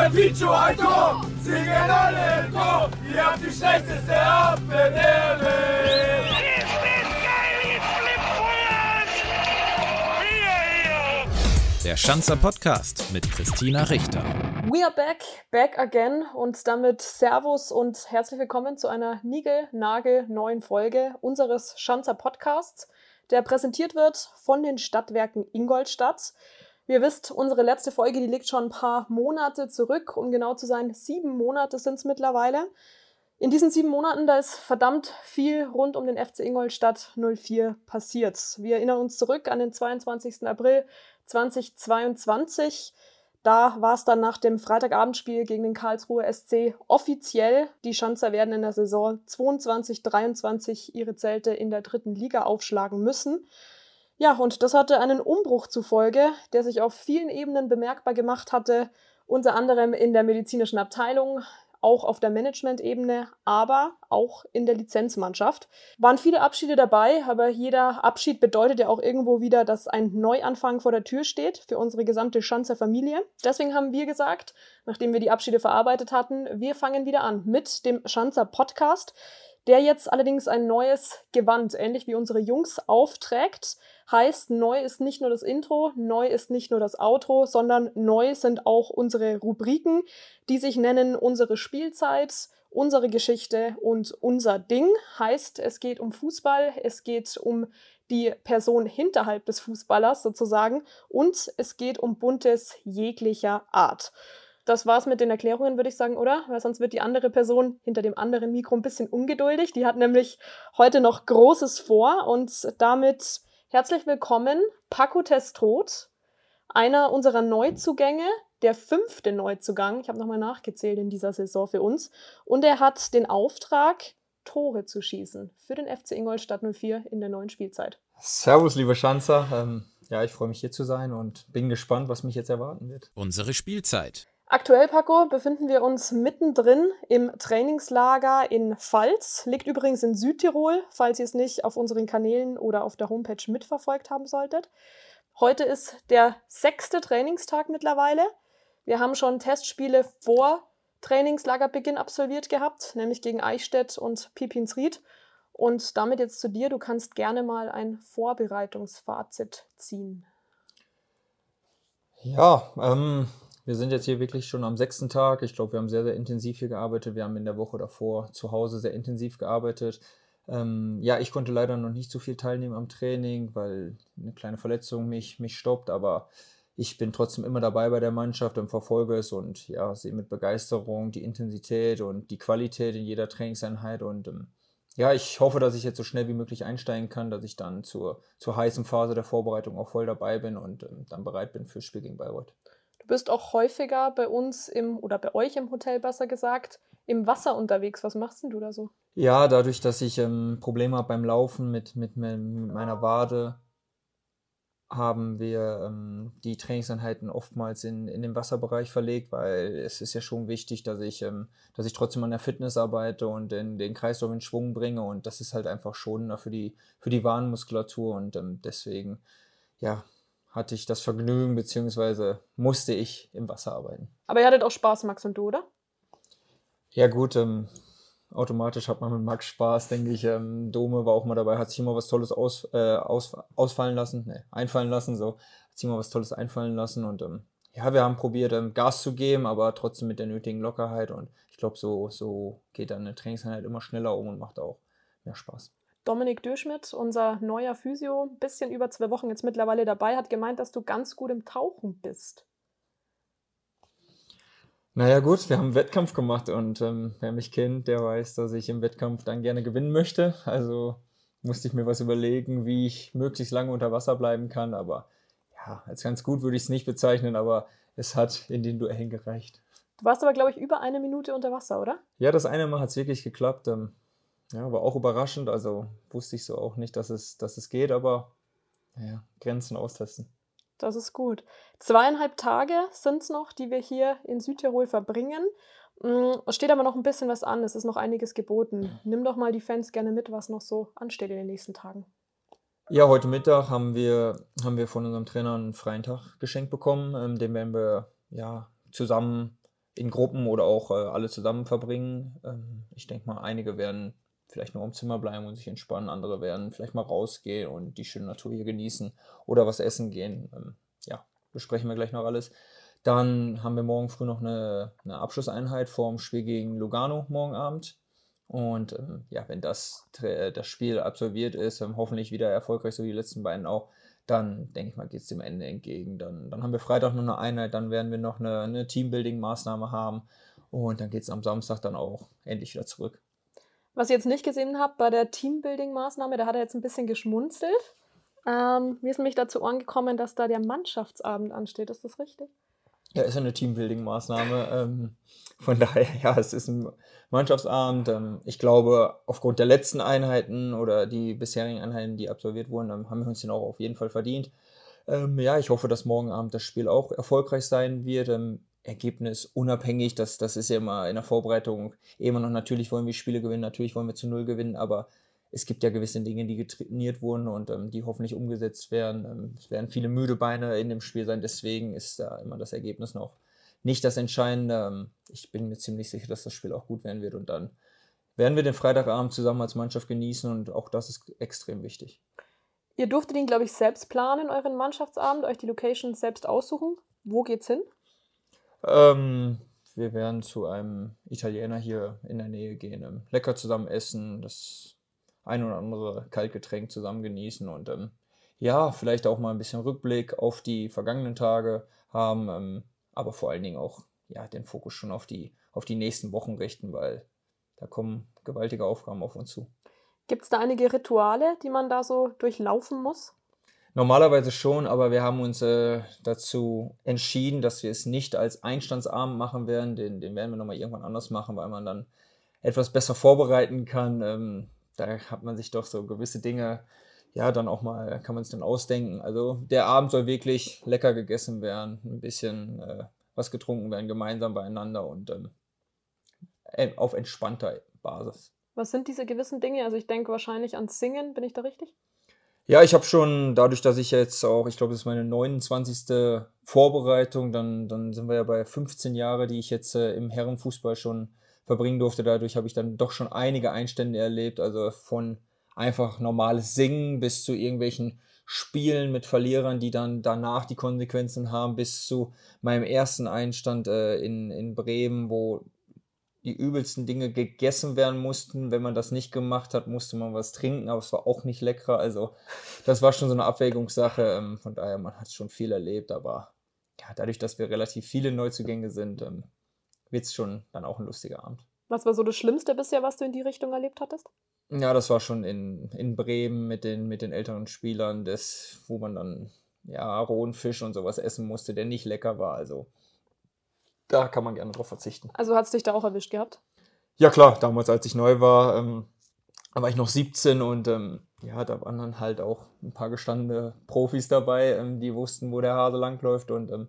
Wir Vicio ein Tor, singen alle Tor. Ihr habt die schlechteste Abwehr Der Schanzer Podcast mit Christina Richter. We are back, back again und damit Servus und herzlich willkommen zu einer Nigel-Nagel neuen Folge unseres Schanzer Podcasts, der präsentiert wird von den Stadtwerken Ingolstadt. Ihr wisst, unsere letzte Folge, die liegt schon ein paar Monate zurück. Um genau zu sein, sieben Monate sind es mittlerweile. In diesen sieben Monaten, da ist verdammt viel rund um den FC Ingolstadt 04 passiert. Wir erinnern uns zurück an den 22. April 2022. Da war es dann nach dem Freitagabendspiel gegen den Karlsruher SC offiziell. Die Schanzer werden in der Saison 22-23 ihre Zelte in der dritten Liga aufschlagen müssen. Ja, und das hatte einen Umbruch zufolge, der sich auf vielen Ebenen bemerkbar gemacht hatte, unter anderem in der medizinischen Abteilung, auch auf der Management-Ebene, aber auch in der Lizenzmannschaft. Waren viele Abschiede dabei, aber jeder Abschied bedeutet ja auch irgendwo wieder, dass ein Neuanfang vor der Tür steht für unsere gesamte Schanzer Familie. Deswegen haben wir gesagt, nachdem wir die Abschiede verarbeitet hatten, wir fangen wieder an mit dem Schanzer Podcast der jetzt allerdings ein neues Gewand, ähnlich wie unsere Jungs, aufträgt. Heißt, neu ist nicht nur das Intro, neu ist nicht nur das Outro, sondern neu sind auch unsere Rubriken, die sich nennen unsere Spielzeit, unsere Geschichte und unser Ding. Heißt, es geht um Fußball, es geht um die Person hinterhalb des Fußballers sozusagen und es geht um Buntes jeglicher Art das war's mit den Erklärungen, würde ich sagen, oder? Weil sonst wird die andere Person hinter dem anderen Mikro ein bisschen ungeduldig. Die hat nämlich heute noch Großes vor und damit herzlich willkommen, Paco Testrot, einer unserer Neuzugänge, der fünfte Neuzugang. Ich habe nochmal nachgezählt in dieser Saison für uns. Und er hat den Auftrag, Tore zu schießen für den FC Ingolstadt 04 in der neuen Spielzeit. Servus, lieber Schanzer. Ähm, ja, ich freue mich hier zu sein und bin gespannt, was mich jetzt erwarten wird. Unsere Spielzeit. Aktuell, Paco, befinden wir uns mittendrin im Trainingslager in Pfalz. Liegt übrigens in Südtirol, falls ihr es nicht auf unseren Kanälen oder auf der Homepage mitverfolgt haben solltet. Heute ist der sechste Trainingstag mittlerweile. Wir haben schon Testspiele vor Trainingslagerbeginn absolviert gehabt, nämlich gegen Eichstätt und Pipinsried. Und damit jetzt zu dir, du kannst gerne mal ein Vorbereitungsfazit ziehen. Ja, ähm, wir sind jetzt hier wirklich schon am sechsten Tag. Ich glaube, wir haben sehr, sehr intensiv hier gearbeitet. Wir haben in der Woche davor zu Hause sehr intensiv gearbeitet. Ähm, ja, ich konnte leider noch nicht so viel teilnehmen am Training, weil eine kleine Verletzung mich, mich stoppt. Aber ich bin trotzdem immer dabei bei der Mannschaft und verfolge es und ja, sehe mit Begeisterung die Intensität und die Qualität in jeder Trainingseinheit. Und ähm, ja, ich hoffe, dass ich jetzt so schnell wie möglich einsteigen kann, dass ich dann zur, zur heißen Phase der Vorbereitung auch voll dabei bin und ähm, dann bereit bin fürs Spiel gegen Bayreuth bist auch häufiger bei uns im oder bei euch im Hotel besser gesagt im Wasser unterwegs. Was machst denn du da so? Ja, dadurch, dass ich ähm, Probleme habe beim Laufen mit, mit, mit meiner Wade, haben wir ähm, die Trainingseinheiten oftmals in, in den Wasserbereich verlegt, weil es ist ja schon wichtig, dass ich, ähm, dass ich trotzdem an der Fitness arbeite und den, den Kreislauf in Schwung bringe und das ist halt einfach schon für die, für die Warnmuskulatur und ähm, deswegen, ja, hatte ich das Vergnügen, beziehungsweise musste ich im Wasser arbeiten. Aber ihr hattet auch Spaß, Max und du, oder? Ja, gut, ähm, automatisch hat man mit Max Spaß, denke ich. Ähm, Dome war auch mal dabei, hat sich immer was Tolles aus, äh, aus, ausfallen lassen, ne, einfallen lassen, so. Hat sich immer was Tolles einfallen lassen und ähm, ja, wir haben probiert, ähm, Gas zu geben, aber trotzdem mit der nötigen Lockerheit und ich glaube, so, so geht dann eine Trainingseinheit immer schneller um und macht auch mehr Spaß. Dominik Dürschmidt, unser neuer Physio, ein bisschen über zwei Wochen jetzt mittlerweile dabei, hat gemeint, dass du ganz gut im Tauchen bist. Naja gut, wir haben einen Wettkampf gemacht und ähm, wer mich kennt, der weiß, dass ich im Wettkampf dann gerne gewinnen möchte. Also musste ich mir was überlegen, wie ich möglichst lange unter Wasser bleiben kann. Aber ja, als ganz gut würde ich es nicht bezeichnen, aber es hat in den Duellen gereicht. Du warst aber, glaube ich, über eine Minute unter Wasser, oder? Ja, das eine Mal hat es wirklich geklappt. Ähm, ja, war auch überraschend. Also wusste ich so auch nicht, dass es, dass es geht, aber naja, Grenzen austesten. Das ist gut. Zweieinhalb Tage sind es noch, die wir hier in Südtirol verbringen. Mm, es steht aber noch ein bisschen was an. Es ist noch einiges geboten. Nimm doch mal die Fans gerne mit, was noch so ansteht in den nächsten Tagen. Ja, heute Mittag haben wir, haben wir von unserem Trainer einen freien Tag geschenkt bekommen. Ähm, den werden wir ja, zusammen in Gruppen oder auch äh, alle zusammen verbringen. Ähm, ich denke mal, einige werden vielleicht nur im Zimmer bleiben und sich entspannen, andere werden vielleicht mal rausgehen und die schöne Natur hier genießen oder was essen gehen. Ähm, ja, besprechen wir gleich noch alles. Dann haben wir morgen früh noch eine, eine Abschlusseinheit vorm Spiel gegen Lugano morgen Abend. Und ähm, ja, wenn das, das Spiel absolviert ist, ähm, hoffentlich wieder erfolgreich, so wie die letzten beiden auch, dann denke ich mal, geht es dem Ende entgegen. Dann, dann haben wir Freitag noch eine Einheit, dann werden wir noch eine, eine Teambuilding-Maßnahme haben und dann geht es am Samstag dann auch endlich wieder zurück. Was ich jetzt nicht gesehen habe bei der Teambuilding-Maßnahme, da hat er jetzt ein bisschen geschmunzelt. Ähm, mir ist nämlich dazu angekommen, dass da der Mannschaftsabend ansteht. Ist das richtig? Ja, ist eine Teambuilding-Maßnahme. Ähm, von daher, ja, es ist ein Mannschaftsabend. Ähm, ich glaube, aufgrund der letzten Einheiten oder die bisherigen Einheiten, die absolviert wurden, ähm, haben wir uns den auch auf jeden Fall verdient. Ähm, ja, ich hoffe, dass morgen Abend das Spiel auch erfolgreich sein wird. Ergebnis unabhängig, das, das ist ja immer in der Vorbereitung immer noch, natürlich wollen wir Spiele gewinnen, natürlich wollen wir zu Null gewinnen, aber es gibt ja gewisse Dinge, die getrainiert wurden und ähm, die hoffentlich umgesetzt werden. Ähm, es werden viele müde Beine in dem Spiel sein, deswegen ist da immer das Ergebnis noch nicht das Entscheidende. Ähm, ich bin mir ziemlich sicher, dass das Spiel auch gut werden wird und dann werden wir den Freitagabend zusammen als Mannschaft genießen und auch das ist extrem wichtig. Ihr durftet ihn, glaube ich, selbst planen, euren Mannschaftsabend, euch die Location selbst aussuchen. Wo geht's hin? Ähm, wir werden zu einem Italiener hier in der Nähe gehen, ähm, lecker zusammen essen, das ein oder andere Kaltgetränk zusammen genießen und ähm, ja, vielleicht auch mal ein bisschen Rückblick auf die vergangenen Tage haben, ähm, aber vor allen Dingen auch ja, den Fokus schon auf die, auf die nächsten Wochen richten, weil da kommen gewaltige Aufgaben auf uns zu. Gibt es da einige Rituale, die man da so durchlaufen muss? Normalerweise schon, aber wir haben uns äh, dazu entschieden, dass wir es nicht als Einstandsabend machen werden. Den, den werden wir nochmal irgendwann anders machen, weil man dann etwas besser vorbereiten kann. Ähm, da hat man sich doch so gewisse Dinge, ja, dann auch mal, kann man es dann ausdenken. Also der Abend soll wirklich lecker gegessen werden, ein bisschen äh, was getrunken werden, gemeinsam beieinander und ähm, auf entspannter Basis. Was sind diese gewissen Dinge? Also ich denke wahrscheinlich ans Singen, bin ich da richtig? Ja, ich habe schon, dadurch, dass ich jetzt auch, ich glaube, das ist meine 29. Vorbereitung, dann, dann sind wir ja bei 15 Jahren, die ich jetzt äh, im Herrenfußball schon verbringen durfte. Dadurch habe ich dann doch schon einige Einstände erlebt, also von einfach normales Singen bis zu irgendwelchen Spielen mit Verlierern, die dann danach die Konsequenzen haben, bis zu meinem ersten Einstand äh, in, in Bremen, wo die übelsten Dinge gegessen werden mussten. Wenn man das nicht gemacht hat, musste man was trinken, aber es war auch nicht lecker. Also das war schon so eine Abwägungssache. Ähm, von daher, man hat schon viel erlebt, aber ja, dadurch, dass wir relativ viele Neuzugänge sind, ähm, wird es schon dann auch ein lustiger Abend. Was war so das Schlimmste bisher, was du in die Richtung erlebt hattest? Ja, das war schon in, in Bremen mit den, mit den älteren Spielern, das, wo man dann ja, rohen Fisch und sowas essen musste, der nicht lecker war. Also da kann man gerne drauf verzichten. Also hat es dich da auch erwischt gehabt? Ja klar, damals als ich neu war, ähm, war ich noch 17 und ähm, ja, da waren dann halt auch ein paar gestandene Profis dabei, ähm, die wussten, wo der Hase langläuft und ähm,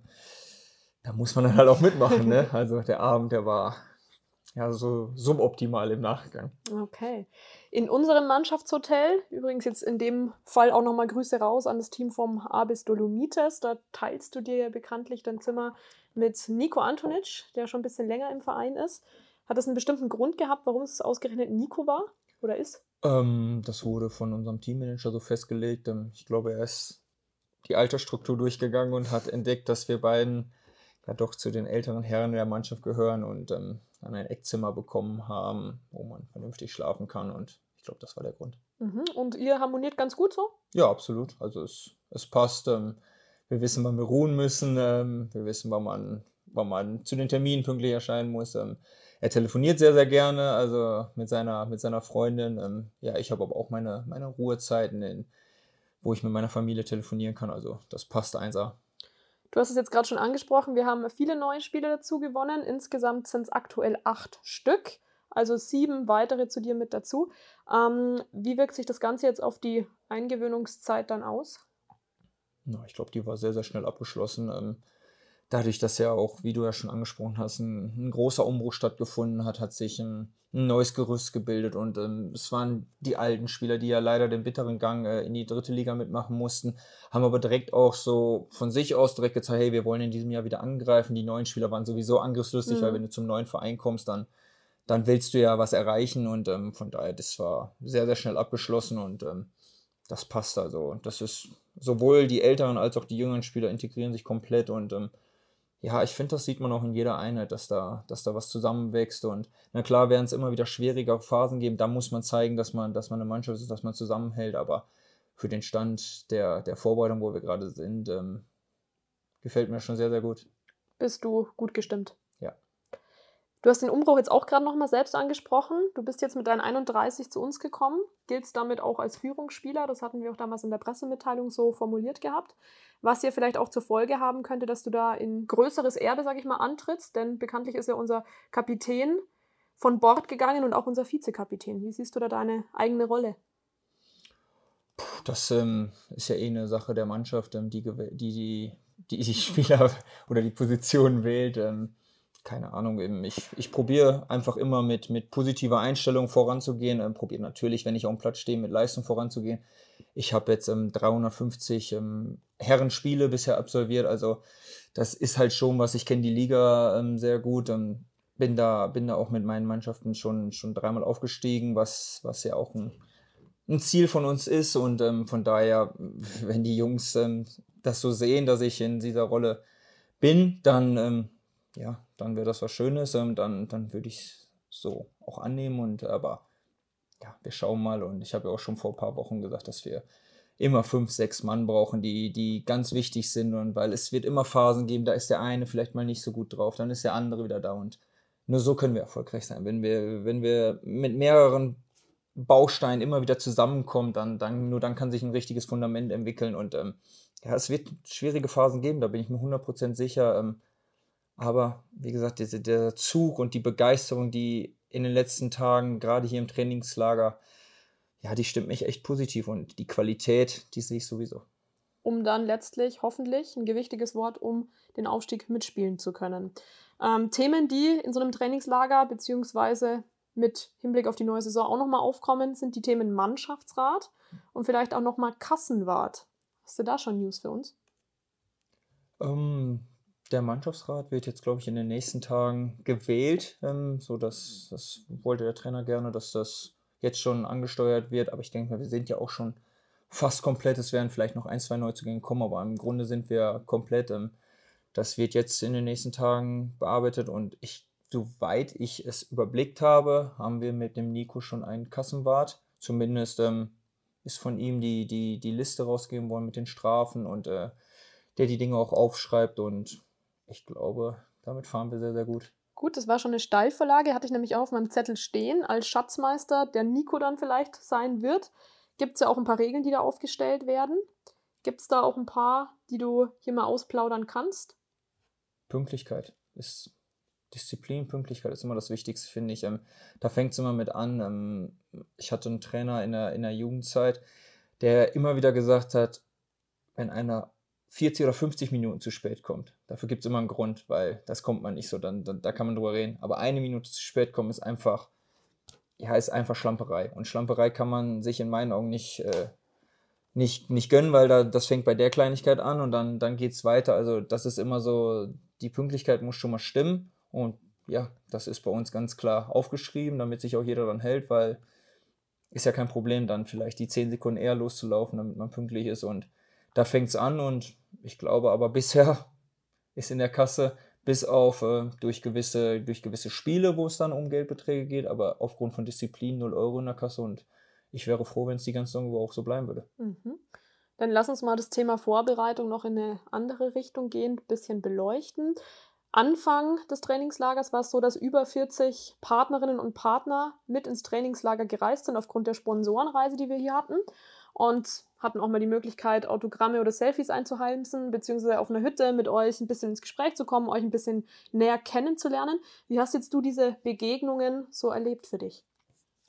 da muss man dann halt auch mitmachen. Ne? Also der Abend, der war ja so suboptimal im Nachgang. Okay. In unserem Mannschaftshotel, übrigens jetzt in dem Fall auch nochmal Grüße raus an das Team vom Abis Dolomites, da teilst du dir ja bekanntlich dein Zimmer mit Nico Antonic, der schon ein bisschen länger im Verein ist. Hat das einen bestimmten Grund gehabt, warum es ausgerechnet Nico war oder ist? Ähm, das wurde von unserem Teammanager so festgelegt. Ähm, ich glaube, er ist die Altersstruktur durchgegangen und hat entdeckt, dass wir beiden ja doch zu den älteren Herren der Mannschaft gehören und ähm, dann ein Eckzimmer bekommen haben, wo man vernünftig schlafen kann. Und ich glaube, das war der Grund. Mhm. Und ihr harmoniert ganz gut so? Ja, absolut. Also es, es passt. Ähm, wir wissen, wann wir ruhen müssen. Ähm, wir wissen, wann man, wann man zu den Terminen pünktlich erscheinen muss. Ähm, er telefoniert sehr, sehr gerne, also mit seiner, mit seiner Freundin. Ähm, ja, ich habe aber auch meine, meine Ruhezeiten, in, wo ich mit meiner Familie telefonieren kann. Also das passt einser. Du hast es jetzt gerade schon angesprochen, wir haben viele neue Spiele dazu gewonnen. Insgesamt sind es aktuell acht Stück, also sieben weitere zu dir mit dazu. Ähm, wie wirkt sich das Ganze jetzt auf die Eingewöhnungszeit dann aus? Na, ich glaube, die war sehr, sehr schnell abgeschlossen. Ähm, dadurch, dass ja auch, wie du ja schon angesprochen hast, ein, ein großer Umbruch stattgefunden hat, hat sich ein, ein neues Gerüst gebildet und ähm, es waren die alten Spieler, die ja leider den bitteren Gang äh, in die dritte Liga mitmachen mussten, haben aber direkt auch so von sich aus direkt gezeigt, hey, wir wollen in diesem Jahr wieder angreifen. Die neuen Spieler waren sowieso angriffslustig, mhm. weil wenn du zum neuen Verein kommst, dann, dann willst du ja was erreichen und ähm, von daher, das war sehr, sehr schnell abgeschlossen und ähm, das passt also. Das ist sowohl die älteren als auch die jüngeren Spieler integrieren sich komplett und ähm, ja, ich finde, das sieht man auch in jeder Einheit, dass da, dass da was zusammenwächst. Und na klar werden es immer wieder schwierige Phasen geben. Da muss man zeigen, dass man, dass man eine Mannschaft ist, dass man zusammenhält. Aber für den Stand der, der Vorbereitung, wo wir gerade sind, ähm, gefällt mir schon sehr, sehr gut. Bist du gut gestimmt? Du hast den Umbruch jetzt auch gerade nochmal selbst angesprochen. Du bist jetzt mit deinen 31 zu uns gekommen. Giltst damit auch als Führungsspieler. Das hatten wir auch damals in der Pressemitteilung so formuliert gehabt was ja vielleicht auch zur Folge haben könnte, dass du da in größeres Erde, sag ich mal, antrittst, denn bekanntlich ist ja unser Kapitän von Bord gegangen und auch unser Vizekapitän. Wie siehst du da deine eigene Rolle? Das ähm, ist ja eh eine Sache der Mannschaft, ähm, die, die, die, die, die Spieler oder die Position wählt. Ähm, keine Ahnung, eben ich, ich probiere einfach immer mit, mit positiver Einstellung voranzugehen. Ähm, probiere natürlich, wenn ich auf dem Platz stehe, mit Leistung voranzugehen. Ich habe jetzt ähm, 350 ähm, Herrenspiele bisher absolviert, also das ist halt schon was. Ich kenne die Liga ähm, sehr gut. Ähm, bin da, bin da auch mit meinen Mannschaften schon, schon dreimal aufgestiegen, was, was ja auch ein, ein Ziel von uns ist. Und ähm, von daher, wenn die Jungs ähm, das so sehen, dass ich in dieser Rolle bin, dann ähm, ja, dann wäre das was Schönes, ähm, dann, dann würde ich es so auch annehmen und aber ja, wir schauen mal und ich habe ja auch schon vor ein paar Wochen gesagt, dass wir immer fünf, sechs Mann brauchen, die, die ganz wichtig sind und weil es wird immer Phasen geben, da ist der eine vielleicht mal nicht so gut drauf, dann ist der andere wieder da und nur so können wir erfolgreich sein. Wenn wir, wenn wir mit mehreren Bausteinen immer wieder zusammenkommen, dann, dann, nur dann kann sich ein richtiges Fundament entwickeln und ähm, ja, es wird schwierige Phasen geben, da bin ich mir 100% sicher. Ähm, aber wie gesagt, diese, der Zug und die Begeisterung, die in den letzten Tagen, gerade hier im Trainingslager, ja, die stimmt mich echt positiv und die Qualität, die sehe ich sowieso. Um dann letztlich, hoffentlich, ein gewichtiges Wort, um den Aufstieg mitspielen zu können. Ähm, Themen, die in so einem Trainingslager beziehungsweise mit Hinblick auf die neue Saison auch nochmal aufkommen, sind die Themen Mannschaftsrat und vielleicht auch nochmal Kassenwart. Hast du da schon News für uns? Ähm, der Mannschaftsrat wird jetzt, glaube ich, in den nächsten Tagen gewählt. Ähm, so dass das wollte der Trainer gerne, dass das jetzt schon angesteuert wird. Aber ich denke mal, wir sind ja auch schon fast komplett. Es werden vielleicht noch ein, zwei Neuzugänge kommen, aber im Grunde sind wir komplett. Ähm, das wird jetzt in den nächsten Tagen bearbeitet und ich, soweit ich es überblickt habe, haben wir mit dem Nico schon einen Kassenwart. Zumindest ähm, ist von ihm die, die, die Liste rausgegeben worden mit den Strafen und äh, der die Dinge auch aufschreibt und ich glaube, damit fahren wir sehr, sehr gut. Gut, das war schon eine Steilvorlage, hatte ich nämlich auch auf meinem Zettel stehen, als Schatzmeister, der Nico dann vielleicht sein wird. Gibt es ja auch ein paar Regeln, die da aufgestellt werden. Gibt es da auch ein paar, die du hier mal ausplaudern kannst? Pünktlichkeit ist Disziplin, Pünktlichkeit ist immer das Wichtigste, finde ich. Ähm, da fängt es immer mit an. Ähm, ich hatte einen Trainer in der, in der Jugendzeit, der immer wieder gesagt hat, wenn einer 40 oder 50 Minuten zu spät kommt. Dafür gibt es immer einen Grund, weil das kommt man nicht so, dann, dann, da kann man drüber reden. Aber eine Minute zu spät kommen ist einfach, ja, ist einfach Schlamperei. Und Schlamperei kann man sich in meinen Augen nicht, äh, nicht, nicht gönnen, weil da, das fängt bei der Kleinigkeit an und dann, dann geht es weiter. Also das ist immer so, die Pünktlichkeit muss schon mal stimmen. Und ja, das ist bei uns ganz klar aufgeschrieben, damit sich auch jeder daran hält, weil ist ja kein Problem, dann vielleicht die 10 Sekunden eher loszulaufen, damit man pünktlich ist. Und da fängt es an und ich glaube aber bisher ist in der Kasse bis auf äh, durch, gewisse, durch gewisse Spiele, wo es dann um Geldbeträge geht, aber aufgrund von Disziplin 0 Euro in der Kasse und ich wäre froh, wenn es die ganze Saison auch so bleiben würde. Mhm. Dann lass uns mal das Thema Vorbereitung noch in eine andere Richtung gehen, ein bisschen beleuchten. Anfang des Trainingslagers war es so, dass über 40 Partnerinnen und Partner mit ins Trainingslager gereist sind aufgrund der Sponsorenreise, die wir hier hatten und hatten auch mal die Möglichkeit, Autogramme oder Selfies einzuheimsen, beziehungsweise auf einer Hütte mit euch ein bisschen ins Gespräch zu kommen, euch ein bisschen näher kennenzulernen. Wie hast jetzt du diese Begegnungen so erlebt für dich?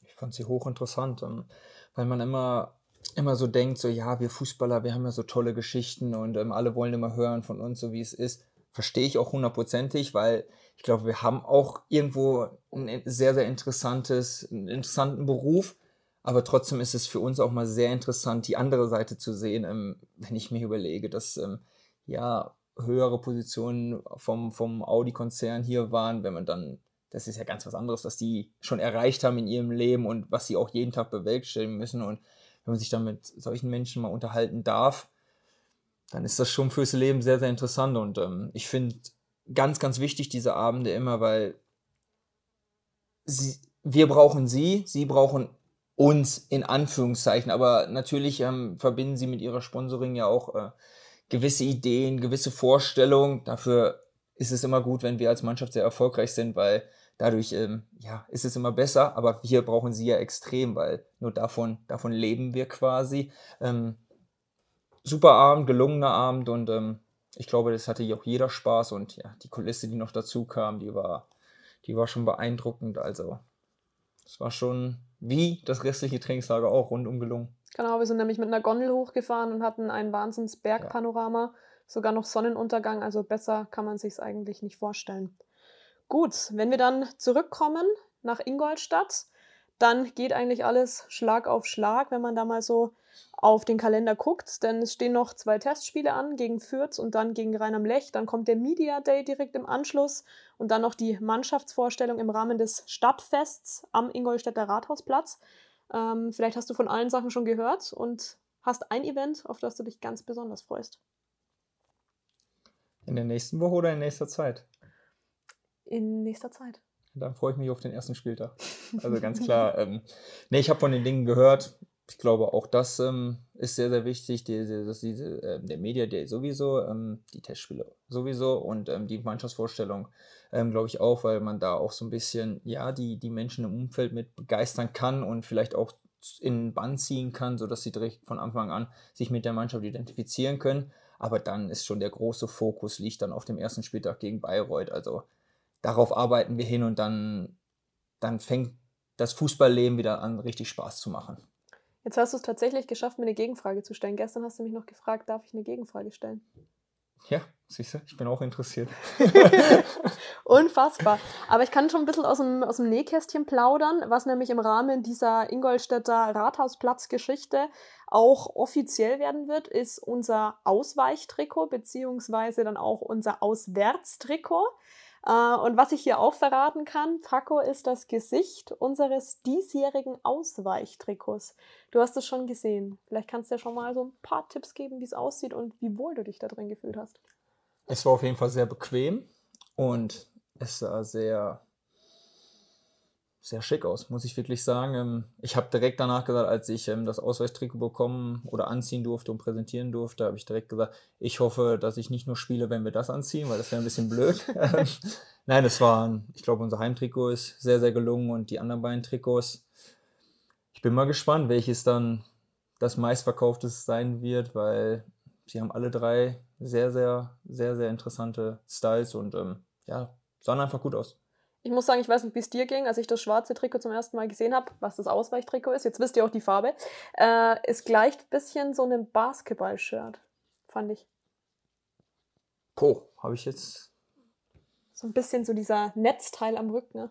Ich fand sie hochinteressant, ähm, weil man immer, immer so denkt, so ja, wir Fußballer, wir haben ja so tolle Geschichten und ähm, alle wollen immer hören von uns, so wie es ist. verstehe ich auch hundertprozentig, weil ich glaube, wir haben auch irgendwo ein sehr, sehr interessantes, einen interessanten Beruf. Aber trotzdem ist es für uns auch mal sehr interessant, die andere Seite zu sehen, ähm, wenn ich mir überlege, dass ähm, ja höhere Positionen vom, vom Audi-Konzern hier waren, wenn man dann, das ist ja ganz was anderes, was die schon erreicht haben in ihrem Leben und was sie auch jeden Tag bewerkstelligen müssen. Und wenn man sich dann mit solchen Menschen mal unterhalten darf, dann ist das schon fürs Leben sehr, sehr interessant. Und ähm, ich finde ganz, ganz wichtig diese Abende immer, weil sie, wir brauchen sie, sie brauchen uns in Anführungszeichen, aber natürlich ähm, verbinden sie mit ihrer Sponsoring ja auch äh, gewisse Ideen, gewisse Vorstellungen. Dafür ist es immer gut, wenn wir als Mannschaft sehr erfolgreich sind, weil dadurch ähm, ja, ist es immer besser, aber wir brauchen sie ja extrem, weil nur davon, davon leben wir quasi. Ähm, super Abend, gelungener Abend und ähm, ich glaube, das hatte auch jeder Spaß und ja, die Kulisse, die noch dazu kam, die war, die war schon beeindruckend. Also, es war schon wie das restliche Trainingslager auch rundum gelungen. Genau, wir sind nämlich mit einer Gondel hochgefahren und hatten ein Wahnsinns-Bergpanorama, ja. sogar noch Sonnenuntergang, also besser kann man sich eigentlich nicht vorstellen. Gut, wenn wir dann zurückkommen nach Ingolstadt, dann geht eigentlich alles Schlag auf Schlag, wenn man da mal so auf den Kalender guckt, denn es stehen noch zwei Testspiele an gegen Fürth und dann gegen Rhein am Lech. Dann kommt der Media Day direkt im Anschluss und dann noch die Mannschaftsvorstellung im Rahmen des Stadtfests am Ingolstädter Rathausplatz. Ähm, vielleicht hast du von allen Sachen schon gehört und hast ein Event, auf das du dich ganz besonders freust. In der nächsten Woche oder in nächster Zeit? In nächster Zeit. Dann freue ich mich auf den ersten Spieltag. Also ganz klar. ähm, nee, ich habe von den Dingen gehört ich glaube, auch das ähm, ist sehr, sehr wichtig. Die, die, dass diese, äh, der Media Day sowieso, ähm, die Testspiele sowieso und ähm, die Mannschaftsvorstellung, ähm, glaube ich auch, weil man da auch so ein bisschen, ja, die, die Menschen im Umfeld mit begeistern kann und vielleicht auch in Bann ziehen kann, sodass sie direkt von Anfang an sich mit der Mannschaft identifizieren können. Aber dann ist schon der große Fokus, liegt dann auf dem ersten Spieltag gegen Bayreuth. Also darauf arbeiten wir hin und dann, dann fängt das Fußballleben wieder an, richtig Spaß zu machen. Jetzt hast du es tatsächlich geschafft, mir eine Gegenfrage zu stellen. Gestern hast du mich noch gefragt, darf ich eine Gegenfrage stellen? Ja, siehst du, ich bin auch interessiert. Unfassbar. Aber ich kann schon ein bisschen aus dem, aus dem Nähkästchen plaudern, was nämlich im Rahmen dieser Ingolstädter Rathausplatz-Geschichte auch offiziell werden wird, ist unser Ausweichtrikot, beziehungsweise dann auch unser Auswärtstrikot. Äh, und was ich hier auch verraten kann, Paco ist das Gesicht unseres diesjährigen Ausweichtrikots. Du hast es schon gesehen. Vielleicht kannst du ja schon mal so ein paar Tipps geben, wie es aussieht und wie wohl du dich da drin gefühlt hast. Es war auf jeden Fall sehr bequem und es sah sehr sehr schick aus, muss ich wirklich sagen. Ähm, ich habe direkt danach gesagt, als ich ähm, das Ausweichtrikot bekommen oder anziehen durfte und präsentieren durfte, habe ich direkt gesagt, ich hoffe, dass ich nicht nur spiele, wenn wir das anziehen, weil das wäre ein bisschen blöd. Nein, es war, ich glaube, unser Heimtrikot ist sehr, sehr gelungen und die anderen beiden Trikots. Ich bin mal gespannt, welches dann das meistverkaufte sein wird, weil sie haben alle drei sehr, sehr, sehr, sehr interessante Styles und ähm, ja, sahen einfach gut aus. Ich muss sagen, ich weiß nicht, wie es dir ging, als ich das schwarze Trikot zum ersten Mal gesehen habe, was das Ausweichtrikot ist. Jetzt wisst ihr auch die Farbe. Äh, es gleicht ein bisschen so einem Basketball-Shirt, fand ich. Po, habe ich jetzt. So ein bisschen so dieser Netzteil am Rücken. Ne?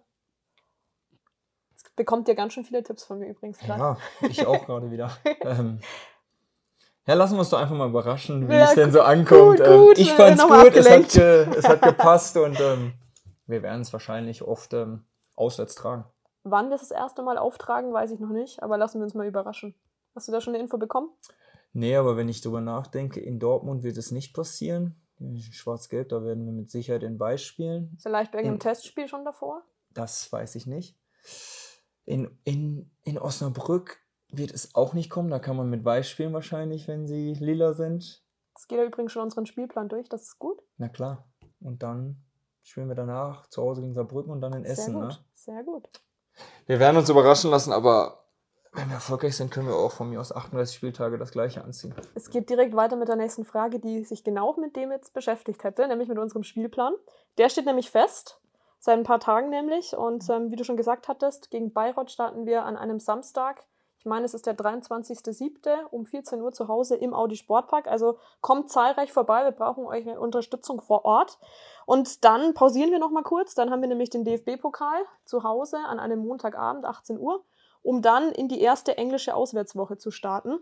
Jetzt bekommt ihr ganz schön viele Tipps von mir übrigens. Klar. Ja, ich auch gerade wieder. ähm, ja, lassen wir uns doch einfach mal überraschen, wie ja, es denn so ankommt. Gut, gut, ähm, ich fand's gut, es hat, ge, es hat gepasst und ähm, wir werden es wahrscheinlich oft ähm, auswärts tragen. Wann wir es das erste Mal auftragen, weiß ich noch nicht, aber lassen wir uns mal überraschen. Hast du da schon eine Info bekommen? Nee, aber wenn ich darüber nachdenke, in Dortmund wird es nicht passieren. Schwarz-Gelb, da werden wir mit Sicherheit in Weiß spielen. Vielleicht bei irgendeinem in, Testspiel schon davor? Das weiß ich nicht. In, in, in Osnabrück wird es auch nicht kommen. Da kann man mit Weiß spielen wahrscheinlich, wenn sie lila sind. Das geht ja übrigens schon unseren Spielplan durch, das ist gut. Na klar. Und dann spielen wir danach zu Hause gegen Saarbrücken und dann in Essen. Sehr gut, ne? sehr gut. Wir werden uns überraschen lassen, aber wenn wir erfolgreich sind, können wir auch von mir aus 38 Spieltage das gleiche anziehen. Es geht direkt weiter mit der nächsten Frage, die sich genau mit dem jetzt beschäftigt hätte, nämlich mit unserem Spielplan. Der steht nämlich fest, seit ein paar Tagen nämlich. Und ähm, wie du schon gesagt hattest, gegen Bayreuth starten wir an einem Samstag. Ich meine, es ist der 23.07. um 14 Uhr zu Hause im Audi Sportpark. Also kommt zahlreich vorbei. Wir brauchen eure Unterstützung vor Ort. Und dann pausieren wir noch mal kurz. Dann haben wir nämlich den DFB-Pokal zu Hause an einem Montagabend, 18 Uhr, um dann in die erste englische Auswärtswoche zu starten.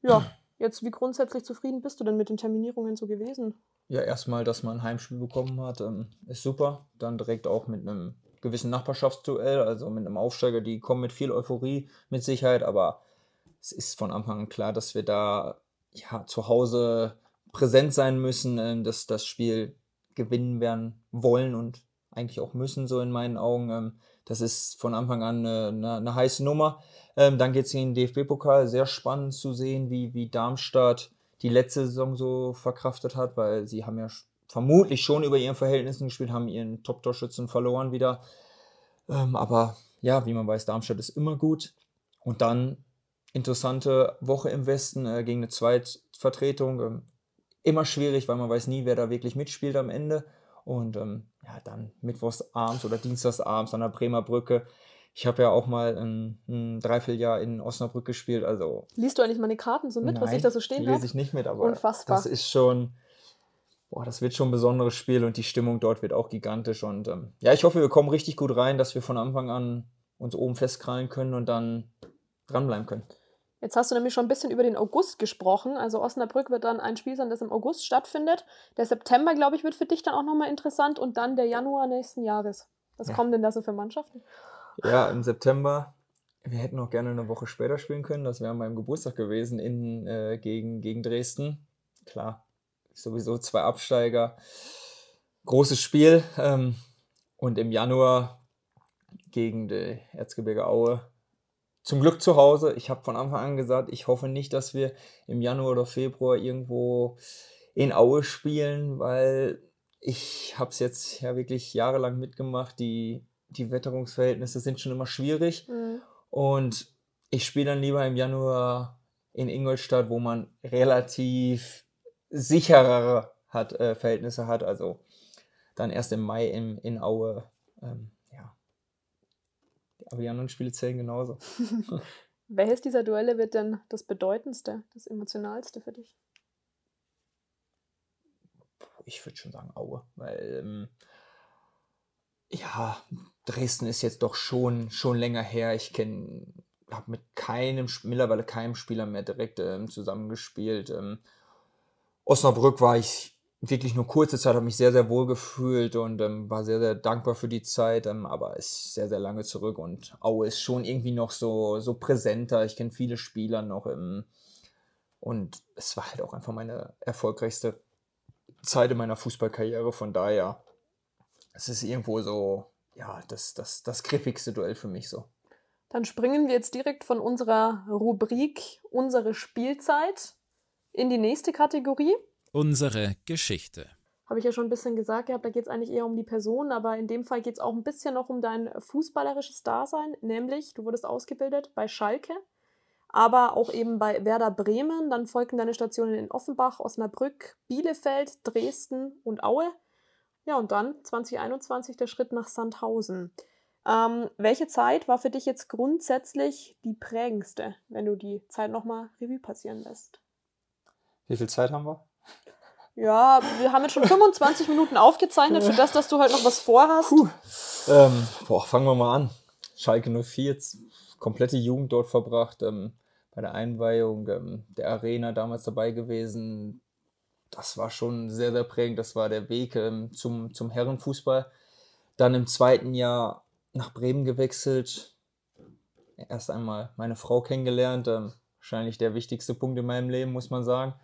Ja, jetzt wie grundsätzlich zufrieden bist du denn mit den Terminierungen so gewesen? Ja, erstmal, dass man ein Heimspiel bekommen hat, ähm, ist super. Dann direkt auch mit einem gewissen Nachbarschaftsduell, also mit einem Aufsteiger, die kommen mit viel Euphorie mit Sicherheit, aber es ist von Anfang an klar, dass wir da ja, zu Hause präsent sein müssen, ähm, dass das Spiel gewinnen werden wollen und eigentlich auch müssen, so in meinen Augen. Ähm, das ist von Anfang an eine, eine, eine heiße Nummer. Ähm, dann geht es in den DFB-Pokal. Sehr spannend zu sehen, wie, wie Darmstadt die letzte Saison so verkraftet hat, weil sie haben ja vermutlich schon über ihren Verhältnissen gespielt, haben ihren Top-Torschützen verloren wieder. Ähm, aber ja, wie man weiß, Darmstadt ist immer gut. Und dann interessante Woche im Westen äh, gegen eine Zweitvertretung. Ähm, immer schwierig, weil man weiß nie, wer da wirklich mitspielt am Ende. Und ähm, ja, dann mittwochs abends oder dienstags abends an der Bremer Brücke. Ich habe ja auch mal ein, ein Dreivierteljahr in Osnabrück gespielt. Also Liest du eigentlich meine Karten so mit, nein, was ich da so stehen habe? lese ich nicht mit, aber Unfassbar. das ist schon, boah, das wird schon ein besonderes Spiel und die Stimmung dort wird auch gigantisch. Und ähm, ja, ich hoffe, wir kommen richtig gut rein, dass wir von Anfang an uns oben festkrallen können und dann dranbleiben können. Jetzt hast du nämlich schon ein bisschen über den August gesprochen. Also Osnabrück wird dann ein Spiel sein, das im August stattfindet. Der September, glaube ich, wird für dich dann auch nochmal interessant und dann der Januar nächsten Jahres. Was Ja. kommen denn da so für Mannschaften? Ja, im September. Wir hätten auch gerne eine Woche später spielen können. Das wäre an meinem Geburtstag gewesen in, äh, gegen, gegen Dresden. Klar, sowieso zwei Absteiger. Großes Spiel. Ähm, und im Januar gegen die Erzgebirge Aue. Zum Glück zu Hause. Ich habe von Anfang an gesagt, ich hoffe nicht, dass wir im Januar oder Februar irgendwo in Aue spielen, weil ich habe es jetzt ja wirklich jahrelang mitgemacht. Die, die Wetterungsverhältnisse sind schon immer schwierig. Mhm. Und ich spiele dann lieber im Januar in Ingolstadt, wo man relativ sicherere hat, äh, Verhältnisse hat. Also dann erst im Mai in, in Aue. Ähm, ja. Aber die anderen Spiele zählen genauso. Welches dieser Duelle wird denn das bedeutendste, das emotionalste für dich? Ich würde schon sagen Aue, weil ähm, ja, Dresden ist jetzt doch schon, schon länger her. Ich kenne, habe mit keinem, mittlerweile keinem Spieler mehr direkt ähm, zusammengespielt. Ähm, Osnabrück war ich wirklich nur kurze Zeit, habe mich sehr, sehr wohl gefühlt und ähm, war sehr, sehr dankbar für die Zeit, ähm, aber ist sehr, sehr lange zurück und Aue ist schon irgendwie noch so, so präsenter. Ich kenne viele Spieler noch im, und es war halt auch einfach meine erfolgreichste Zeit in meiner Fußballkarriere, von daher, es ist irgendwo so, ja, das, das, das griffigste Duell für mich so. Dann springen wir jetzt direkt von unserer Rubrik Unsere Spielzeit in die nächste Kategorie. Unsere Geschichte. Habe ich ja schon ein bisschen gesagt gehabt, da geht es eigentlich eher um die Person, aber in dem Fall geht es auch ein bisschen noch um dein fußballerisches Dasein, nämlich du wurdest ausgebildet bei Schalke, aber auch eben bei Werder Bremen. Dann folgten deine Stationen in Offenbach, Osnabrück, Bielefeld, Dresden und Aue. Ja, und dann 2021 der Schritt nach Sandhausen. Ähm, welche Zeit war für dich jetzt grundsätzlich die prägendste, wenn du die Zeit nochmal Revue passieren lässt? Wie viel Zeit haben wir? Ja, wir haben jetzt schon 25 Minuten aufgezeichnet für das, dass du halt noch was vorhast. Ähm, boah, fangen wir mal an. Schalke 04, jetzt komplette Jugend dort verbracht, ähm, bei der Einweihung ähm, der Arena damals dabei gewesen. Das war schon sehr, sehr prägend. Das war der Weg ähm, zum, zum Herrenfußball. Dann im zweiten Jahr nach Bremen gewechselt. Erst einmal meine Frau kennengelernt. Wahrscheinlich der wichtigste Punkt in meinem Leben, muss man sagen.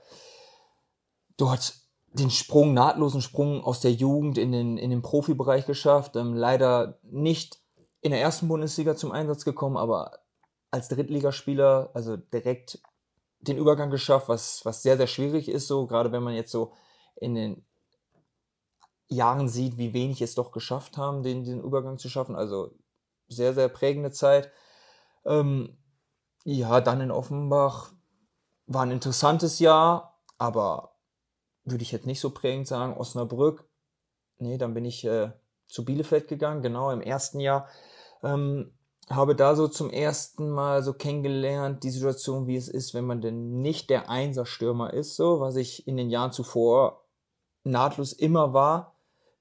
Dort den Sprung, nahtlosen Sprung aus der Jugend in den, in den Profibereich geschafft. Ähm, leider nicht in der ersten Bundesliga zum Einsatz gekommen, aber als Drittligaspieler, also direkt den Übergang geschafft, was, was sehr, sehr schwierig ist, so, gerade wenn man jetzt so in den Jahren sieht, wie wenig es doch geschafft haben, den, den Übergang zu schaffen. Also sehr, sehr prägende Zeit. Ähm, ja, dann in Offenbach war ein interessantes Jahr, aber würde ich jetzt nicht so prägend sagen. Osnabrück, nee, dann bin ich äh, zu Bielefeld gegangen, genau im ersten Jahr. Ähm, habe da so zum ersten Mal so kennengelernt, die Situation, wie es ist, wenn man denn nicht der Einserstürmer ist, so, was ich in den Jahren zuvor nahtlos immer war.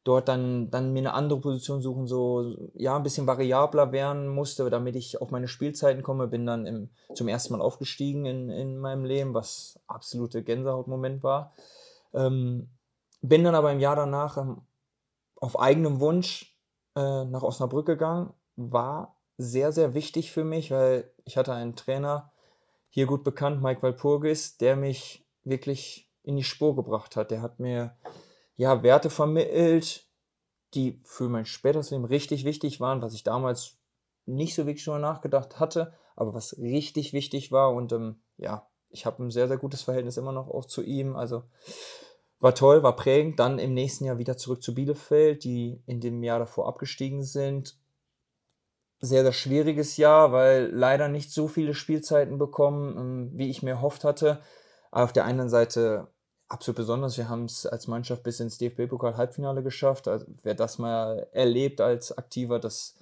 Dort dann, dann mir eine andere Position suchen, so, ja, ein bisschen variabler werden musste, damit ich auf meine Spielzeiten komme. Bin dann im, zum ersten Mal aufgestiegen in, in meinem Leben, was absolute Gänsehautmoment war. Ähm, bin dann aber im Jahr danach ähm, auf eigenem Wunsch äh, nach Osnabrück gegangen, war sehr, sehr wichtig für mich, weil ich hatte einen Trainer, hier gut bekannt, Mike Walpurgis, der mich wirklich in die Spur gebracht hat. Der hat mir ja Werte vermittelt, die für mein späteres Leben richtig wichtig waren, was ich damals nicht so wirklich schon nachgedacht hatte, aber was richtig wichtig war. Und ähm, ja, ich habe ein sehr, sehr gutes Verhältnis immer noch auch zu ihm. Also war toll, war prägend. Dann im nächsten Jahr wieder zurück zu Bielefeld, die in dem Jahr davor abgestiegen sind sehr, sehr schwieriges Jahr, weil leider nicht so viele Spielzeiten bekommen, ähm, wie ich mir erhofft hatte. Aber auf der einen Seite absolut besonders. Wir haben es als Mannschaft bis ins DFB-Pokal-Halbfinale geschafft. Also, wer das mal erlebt als Aktiver, das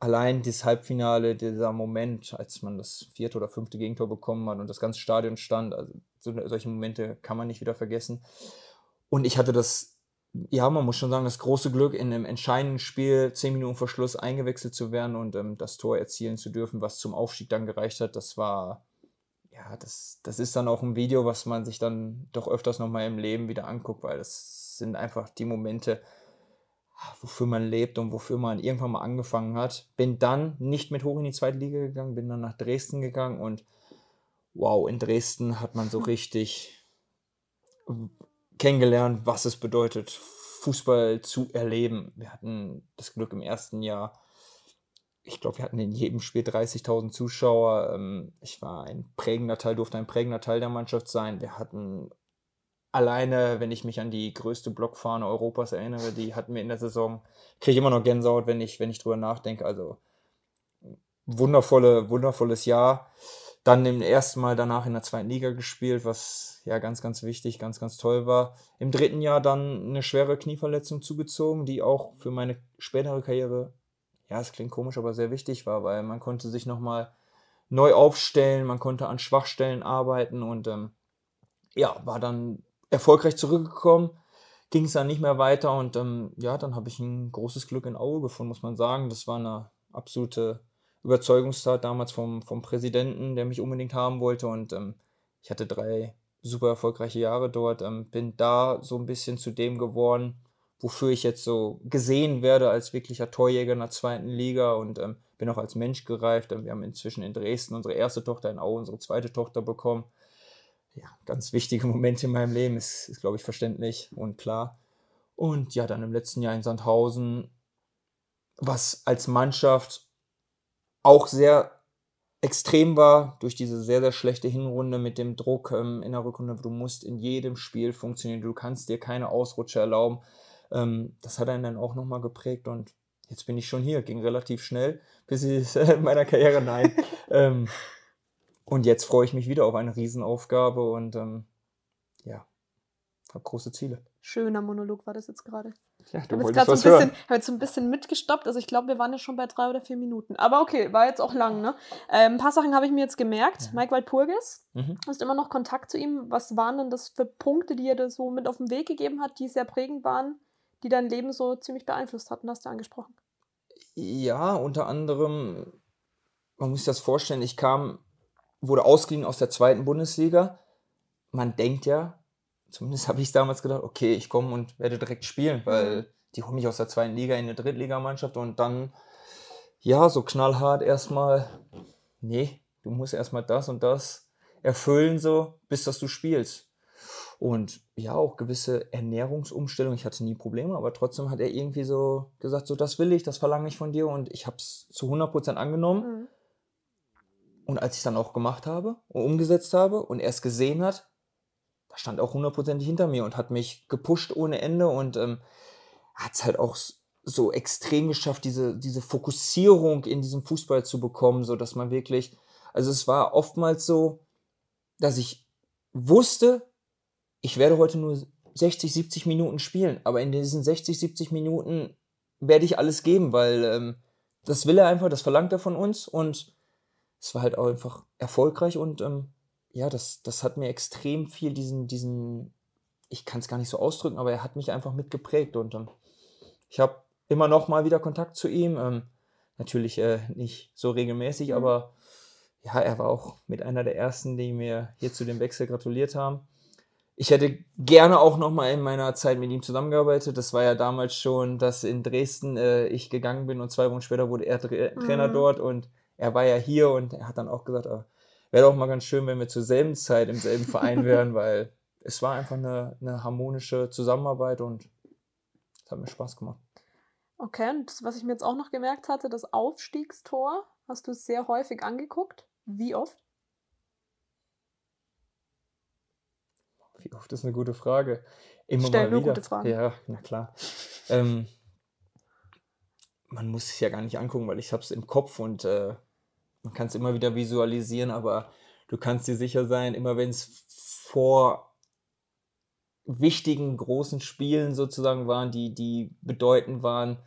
allein das Halbfinale, dieser Moment, als man das vierte oder fünfte Gegentor bekommen hat und das ganze Stadion stand, also solche Momente kann man nicht wieder vergessen. Und ich hatte das ja, man muss schon sagen, das große Glück, in einem entscheidenden Spiel zehn Minuten vor Schluss eingewechselt zu werden und ähm, das Tor erzielen zu dürfen, was zum Aufstieg dann gereicht hat, das war, ja, das, das ist dann auch ein Video, was man sich dann doch öfters nochmal im Leben wieder anguckt, weil das sind einfach die Momente, wofür man lebt und wofür man irgendwann mal angefangen hat. Bin dann nicht mit hoch in die zweite Liga gegangen, bin dann nach Dresden gegangen und wow, in Dresden hat man so richtig kennengelernt, was es bedeutet, Fußball zu erleben. Wir hatten das Glück im ersten Jahr, ich glaube, wir hatten in jedem Spiel 30.000 Zuschauer. Ähm, ich war ein prägender Teil, durfte ein prägender Teil der Mannschaft sein. Wir hatten alleine, wenn ich mich an die größte Blockfahne Europas erinnere, die hatten wir in der Saison, kriege ich immer noch Gänsehaut, wenn ich, wenn ich drüber nachdenke. Also wundervolle, wundervolles Jahr. Dann im ersten Mal danach in der zweiten Liga gespielt, was ja ganz, ganz wichtig, ganz, ganz toll war. Im dritten Jahr dann eine schwere Knieverletzung zugezogen, die auch für meine spätere Karriere, ja, es klingt komisch, aber sehr wichtig war, weil man konnte sich nochmal neu aufstellen, man konnte an Schwachstellen arbeiten und ähm, ja, war dann erfolgreich zurückgekommen, ging es dann nicht mehr weiter und ähm, ja, dann habe ich ein großes Glück in Auge gefunden, muss man sagen. Das war eine absolute Überzeugungstat damals vom, vom Präsidenten, der mich unbedingt haben wollte. Und ähm, ich hatte drei super erfolgreiche Jahre dort. Ähm, bin da so ein bisschen zu dem geworden, wofür ich jetzt so gesehen werde als wirklicher Torjäger in der zweiten Liga und ähm, bin auch als Mensch gereift. Ähm, wir haben inzwischen in Dresden unsere erste Tochter, in Au unsere zweite Tochter bekommen. Ja, ganz wichtige Momente in meinem Leben, ist, ist glaube ich, verständlich und klar. Und ja, dann im letzten Jahr in Sandhausen, was als Mannschaft auch sehr extrem war durch diese sehr, sehr schlechte Hinrunde mit dem Druck ähm, in der Rückrunde. Du musst in jedem Spiel funktionieren, du kannst dir keine Ausrutsche erlauben. Ähm, das hat einen dann auch nochmal geprägt und jetzt bin ich schon hier, ging relativ schnell, bis ich in meiner Karriere, nein. ähm, und jetzt freue ich mich wieder auf eine Riesenaufgabe und ähm, ja, habe große Ziele. Schöner Monolog war das jetzt gerade. Ja, du ich habe jetzt, so ein hab jetzt so ein bisschen mitgestoppt. Also ich glaube, wir waren ja schon bei drei oder vier Minuten. Aber okay, war jetzt auch lang, ne? Äh, ein paar Sachen habe ich mir jetzt gemerkt. Ja. Mike Walpurgis, mhm. hast immer noch Kontakt zu ihm. Was waren denn das für Punkte, die er da so mit auf den Weg gegeben hat, die sehr prägend waren, die dein Leben so ziemlich beeinflusst hatten, hast du angesprochen? Ja, unter anderem, man muss sich das vorstellen, ich kam, wurde ausgeliehen aus der zweiten Bundesliga. Man denkt ja, zumindest habe ich damals gedacht, okay, ich komme und werde direkt spielen, weil mhm. die holen mich aus der zweiten Liga in eine Drittligamannschaft und dann, ja, so knallhart erstmal, nee, du musst erstmal das und das erfüllen, so, bis dass du spielst. Und ja, auch gewisse Ernährungsumstellungen. Ich hatte nie Probleme, aber trotzdem hat er irgendwie so gesagt, so, das will ich, das verlange ich von dir und ich habe es zu 100% angenommen. Mhm. Und als ich es dann auch gemacht habe und umgesetzt habe und er es gesehen hat, da stand auch hundertprozentig hinter mir und hat mich gepusht ohne Ende und ähm, hat es halt auch so extrem geschafft, diese, diese Fokussierung in diesem Fußball zu bekommen, so dass man wirklich, also es war oftmals so, dass ich wusste, ich werde heute nur 60, 70 Minuten spielen, aber in diesen 60, 70 Minuten werde ich alles geben, weil ähm, das will er einfach, das verlangt er von uns und es war halt auch einfach erfolgreich und ähm, ja, das, das hat mir extrem viel diesen, diesen, ich kann es gar nicht so ausdrücken, aber er hat mich einfach mitgeprägt und ähm, ich habe immer noch mal wieder Kontakt zu ihm. Ähm, natürlich äh, nicht so regelmäßig, mhm. aber ja, er war auch mit einer der ersten, die mir hier zu dem Wechsel gratuliert haben. Ich hätte gerne auch noch mal in meiner Zeit mit ihm zusammengearbeitet. Das war ja damals schon, dass in Dresden äh, ich gegangen bin und zwei Wochen später wurde er Tra mhm. Trainer dort und er war ja hier und er hat dann auch gesagt, oh, wäre doch mal ganz schön, wenn wir zur selben Zeit im selben Verein wären, weil es war einfach eine, eine harmonische Zusammenarbeit und es hat mir Spaß gemacht. Okay, und das, was ich mir jetzt auch noch gemerkt hatte, das Aufstiegstor, hast du sehr häufig angeguckt. Wie oft? Wie oft ist eine gute Frage. Immer Stell mal nur wieder. gute Fragen. Ja, na klar. ähm, man muss es ja gar nicht angucken, weil ich habe es im Kopf und äh, man kann es immer wieder visualisieren, aber du kannst dir sicher sein, immer wenn es vor wichtigen großen Spielen sozusagen waren, die, die bedeutend waren,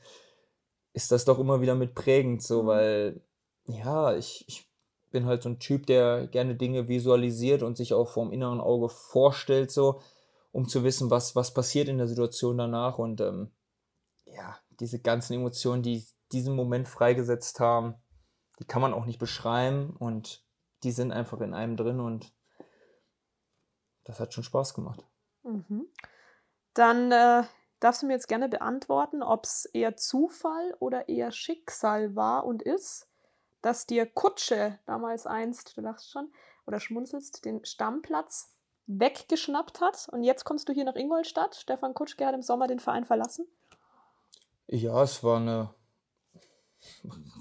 ist das doch immer wieder mit prägend so, mhm. weil ja, ich, ich bin halt so ein Typ, der gerne Dinge visualisiert und sich auch vom inneren Auge vorstellt, so, um zu wissen, was, was passiert in der Situation danach und ähm, ja, diese ganzen Emotionen, die diesen Moment freigesetzt haben, die kann man auch nicht beschreiben und die sind einfach in einem drin und das hat schon Spaß gemacht. Mhm. Dann äh, darfst du mir jetzt gerne beantworten, ob es eher Zufall oder eher Schicksal war und ist, dass dir Kutsche damals einst, du lachst schon, oder schmunzelst, den Stammplatz weggeschnappt hat und jetzt kommst du hier nach Ingolstadt. Stefan Kutschke hat im Sommer den Verein verlassen. Ja, es war eine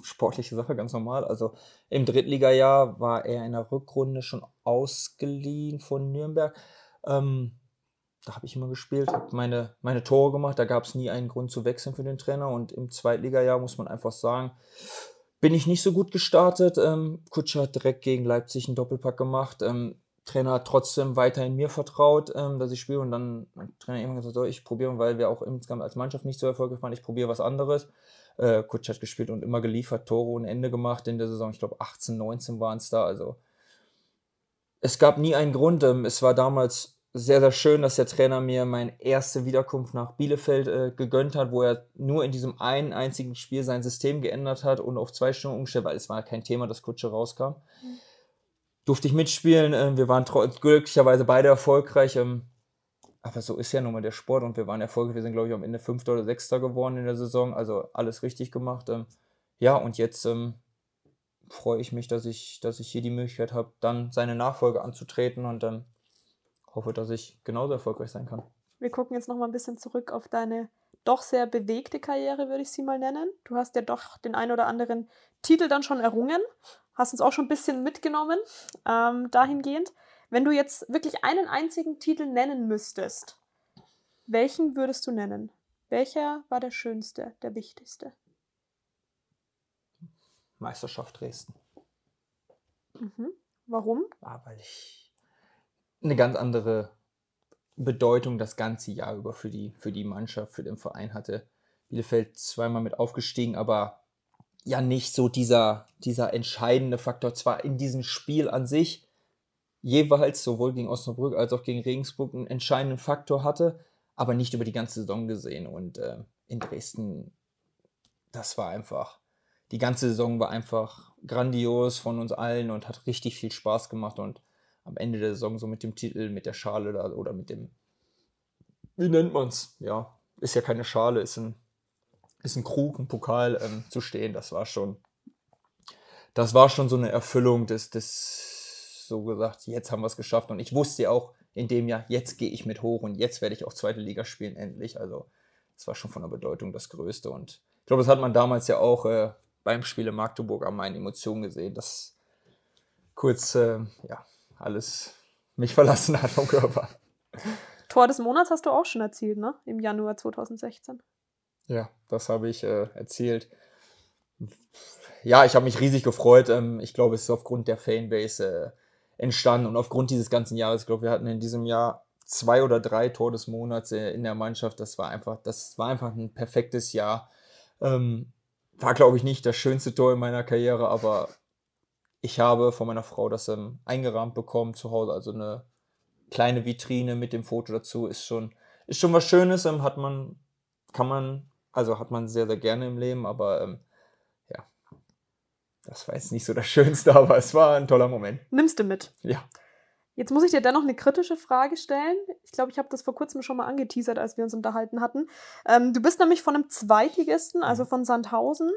sportliche Sache, ganz normal. Also im Drittligajahr war er in der Rückrunde schon ausgeliehen von Nürnberg. Ähm, da habe ich immer gespielt, habe meine, meine Tore gemacht. Da gab es nie einen Grund zu wechseln für den Trainer. Und im Zweitligajahr muss man einfach sagen, bin ich nicht so gut gestartet. Ähm, Kutscher hat direkt gegen Leipzig einen Doppelpack gemacht. Ähm, Trainer hat trotzdem weiterhin mir vertraut, ähm, dass ich spiele und dann mein Trainer irgendwann gesagt, so, ich probiere, weil wir auch insgesamt als Mannschaft nicht so erfolgreich waren, ich probiere was anderes. Äh, Kutsch hat gespielt und immer geliefert, Tore ohne Ende gemacht in der Saison. Ich glaube 18, 19 waren es da. Also es gab nie einen Grund. Ähm, es war damals sehr, sehr schön, dass der Trainer mir meine erste Wiederkunft nach Bielefeld äh, gegönnt hat, wo er nur in diesem einen einzigen Spiel sein System geändert hat und auf zwei Stunden umgestellt, weil es war kein Thema, dass Kutsche rauskam. Durfte ich mitspielen. Ähm, wir waren glücklicherweise beide erfolgreich. Ähm, aber so ist ja nun mal der Sport und wir waren erfolgreich. Wir sind, glaube ich, am Ende Fünfter oder Sechster geworden in der Saison. Also alles richtig gemacht. Ähm, ja, und jetzt freue ich mich, dass ich, dass ich hier die Möglichkeit habe, dann seine Nachfolge anzutreten und ähm, hoffe, dass ich genauso erfolgreich sein kann. Wir gucken jetzt noch mal ein bisschen zurück auf deine doch sehr bewegte Karriere, würde ich sie mal nennen. Du hast ja doch den ein oder anderen Titel dann schon errungen, hast uns auch schon ein bisschen mitgenommen ähm, dahingehend. Wenn du jetzt wirklich einen einzigen Titel nennen müsstest, welchen würdest du nennen? Welcher war der schönste, der wichtigste? Meisterschaft Dresden. Mhm. Warum? Ah, weil ich eine ganz andere Bedeutung das ganze Jahr über für die, für die Mannschaft, für den Verein hatte. Bielefeld zweimal mit aufgestiegen, aber ja nicht so dieser, dieser entscheidende Faktor. Zwar in diesem Spiel an sich jeweils sowohl gegen Osnabrück als auch gegen Regensburg einen entscheidenden Faktor hatte, aber nicht über die ganze Saison gesehen. Und äh, in Dresden, das war einfach, die ganze Saison war einfach grandios von uns allen und hat richtig viel Spaß gemacht. Und am Ende der Saison so mit dem Titel, mit der Schale da, oder mit dem, wie nennt man es? Ja, ist ja keine Schale, ist ein ist ein Krug, ein Pokal ähm, zu stehen, das war schon, das war schon so eine Erfüllung des, des so gesagt, jetzt haben wir es geschafft. Und ich wusste ja auch in dem Jahr, jetzt gehe ich mit hoch und jetzt werde ich auch zweite Liga spielen, endlich. Also, das war schon von der Bedeutung das Größte. Und ich glaube, das hat man damals ja auch äh, beim Spiel in Magdeburg an meinen Emotionen gesehen, dass kurz, äh, ja, alles mich verlassen hat vom Körper. Tor des Monats hast du auch schon erzielt, ne? Im Januar 2016. Ja, das habe ich äh, erzählt. Ja, ich habe mich riesig gefreut. Ähm, ich glaube, es ist aufgrund der Fanbase äh, entstanden und aufgrund dieses ganzen Jahres. Ich glaube, wir hatten in diesem Jahr zwei oder drei Tor des Monats äh, in der Mannschaft. Das war einfach, das war einfach ein perfektes Jahr. Ähm, war, glaube ich, nicht das schönste Tor in meiner Karriere, aber ich habe von meiner Frau das ähm, eingerahmt bekommen zu Hause. Also eine kleine Vitrine mit dem Foto dazu ist schon, ist schon was Schönes. Ähm, hat man, kann man, also hat man sehr, sehr gerne im Leben, aber ähm, ja, das war jetzt nicht so das Schönste, aber es war ein toller Moment. Nimmst du mit? Ja. Jetzt muss ich dir dennoch eine kritische Frage stellen. Ich glaube, ich habe das vor kurzem schon mal angeteasert, als wir uns unterhalten hatten. Ähm, du bist nämlich von einem Zweitligisten, also von Sandhausen,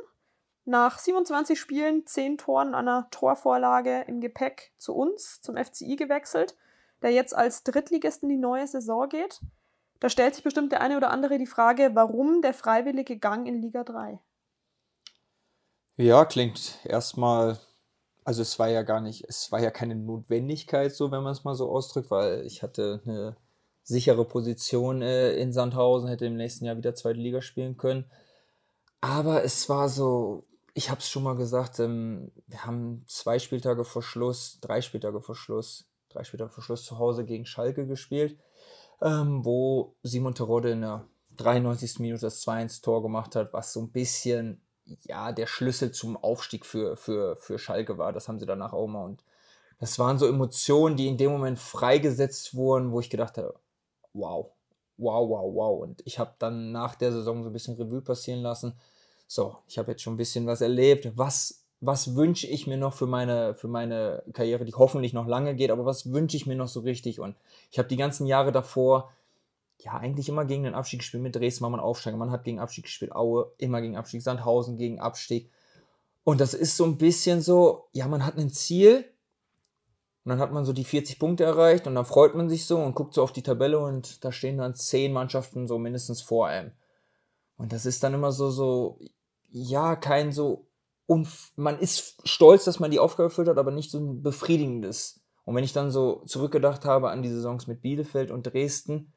nach 27 Spielen, 10 Toren, einer Torvorlage im Gepäck zu uns, zum FCI gewechselt, der jetzt als Drittligist in die neue Saison geht. Da stellt sich bestimmt der eine oder andere die Frage, warum der freiwillige Gang in Liga 3? Ja, klingt erstmal also es war ja gar nicht, es war ja keine Notwendigkeit, so wenn man es mal so ausdrückt, weil ich hatte eine sichere Position äh, in Sandhausen, hätte im nächsten Jahr wieder zweite Liga spielen können. Aber es war so, ich habe es schon mal gesagt, ähm, wir haben zwei Spieltage vor Schluss, drei Spieltage vor Schluss, drei Spieltage vor Schluss zu Hause gegen Schalke gespielt, ähm, wo Simon Terodde in der 93. Minute das 2-1-Tor gemacht hat, was so ein bisschen ja, der Schlüssel zum Aufstieg für, für, für Schalke war. Das haben sie danach auch mal. Und das waren so Emotionen, die in dem Moment freigesetzt wurden, wo ich gedacht habe, wow, wow, wow, wow. Und ich habe dann nach der Saison so ein bisschen Revue passieren lassen. So, ich habe jetzt schon ein bisschen was erlebt. Was, was wünsche ich mir noch für meine, für meine Karriere, die hoffentlich noch lange geht, aber was wünsche ich mir noch so richtig? Und ich habe die ganzen Jahre davor ja, eigentlich immer gegen den Abstieg gespielt. Mit Dresden war man Aufsteiger. Man hat gegen Abstieg gespielt. Aue immer gegen Abstieg. Sandhausen gegen Abstieg. Und das ist so ein bisschen so, ja, man hat ein Ziel. Und dann hat man so die 40 Punkte erreicht. Und dann freut man sich so und guckt so auf die Tabelle. Und da stehen dann zehn Mannschaften so mindestens vor einem. Und das ist dann immer so, so, ja, kein so, man ist stolz, dass man die Aufgabe erfüllt hat, aber nicht so ein befriedigendes. Und wenn ich dann so zurückgedacht habe an die Saisons mit Bielefeld und Dresden,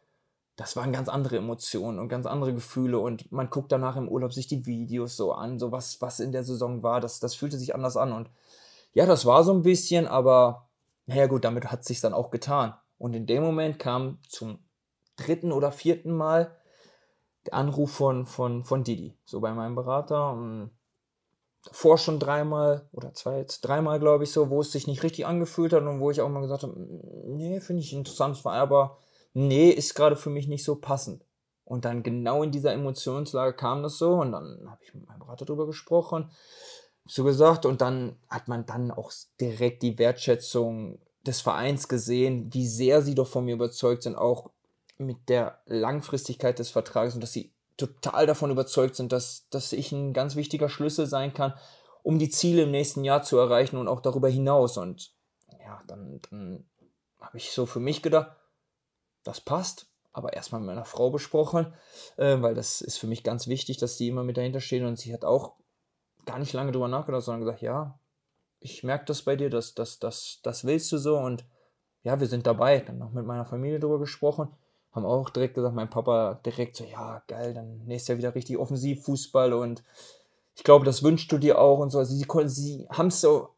das waren ganz andere Emotionen und ganz andere Gefühle und man guckt danach im Urlaub sich die Videos so an, so was, was in der Saison war, das, das fühlte sich anders an und ja, das war so ein bisschen, aber naja gut, damit hat es sich dann auch getan. Und in dem Moment kam zum dritten oder vierten Mal Anruf von, von, von Didi, so bei meinem Berater. Und davor schon dreimal oder zwei, jetzt dreimal, glaube ich, so, wo es sich nicht richtig angefühlt hat und wo ich auch mal gesagt habe, nee, finde ich interessant, aber nee, ist gerade für mich nicht so passend. Und dann genau in dieser Emotionslage kam das so und dann habe ich mit meinem Berater darüber gesprochen, so gesagt und dann hat man dann auch direkt die Wertschätzung des Vereins gesehen, wie sehr sie doch von mir überzeugt sind, auch mit der Langfristigkeit des Vertrages und dass sie total davon überzeugt sind, dass, dass ich ein ganz wichtiger Schlüssel sein kann, um die Ziele im nächsten Jahr zu erreichen und auch darüber hinaus. Und ja, dann, dann habe ich so für mich gedacht, das passt, aber erstmal mit meiner Frau besprochen, äh, weil das ist für mich ganz wichtig, dass sie immer mit dahinter stehen und sie hat auch gar nicht lange drüber nachgedacht, sondern gesagt, ja, ich merke das bei dir, das, das, das, das willst du so und ja, wir sind dabei. Dann noch mit meiner Familie drüber gesprochen, haben auch direkt gesagt, mein Papa direkt so, ja, geil, dann nächstes Jahr wieder richtig Offensivfußball und ich glaube, das wünschst du dir auch und so. Also sie, sie haben es so,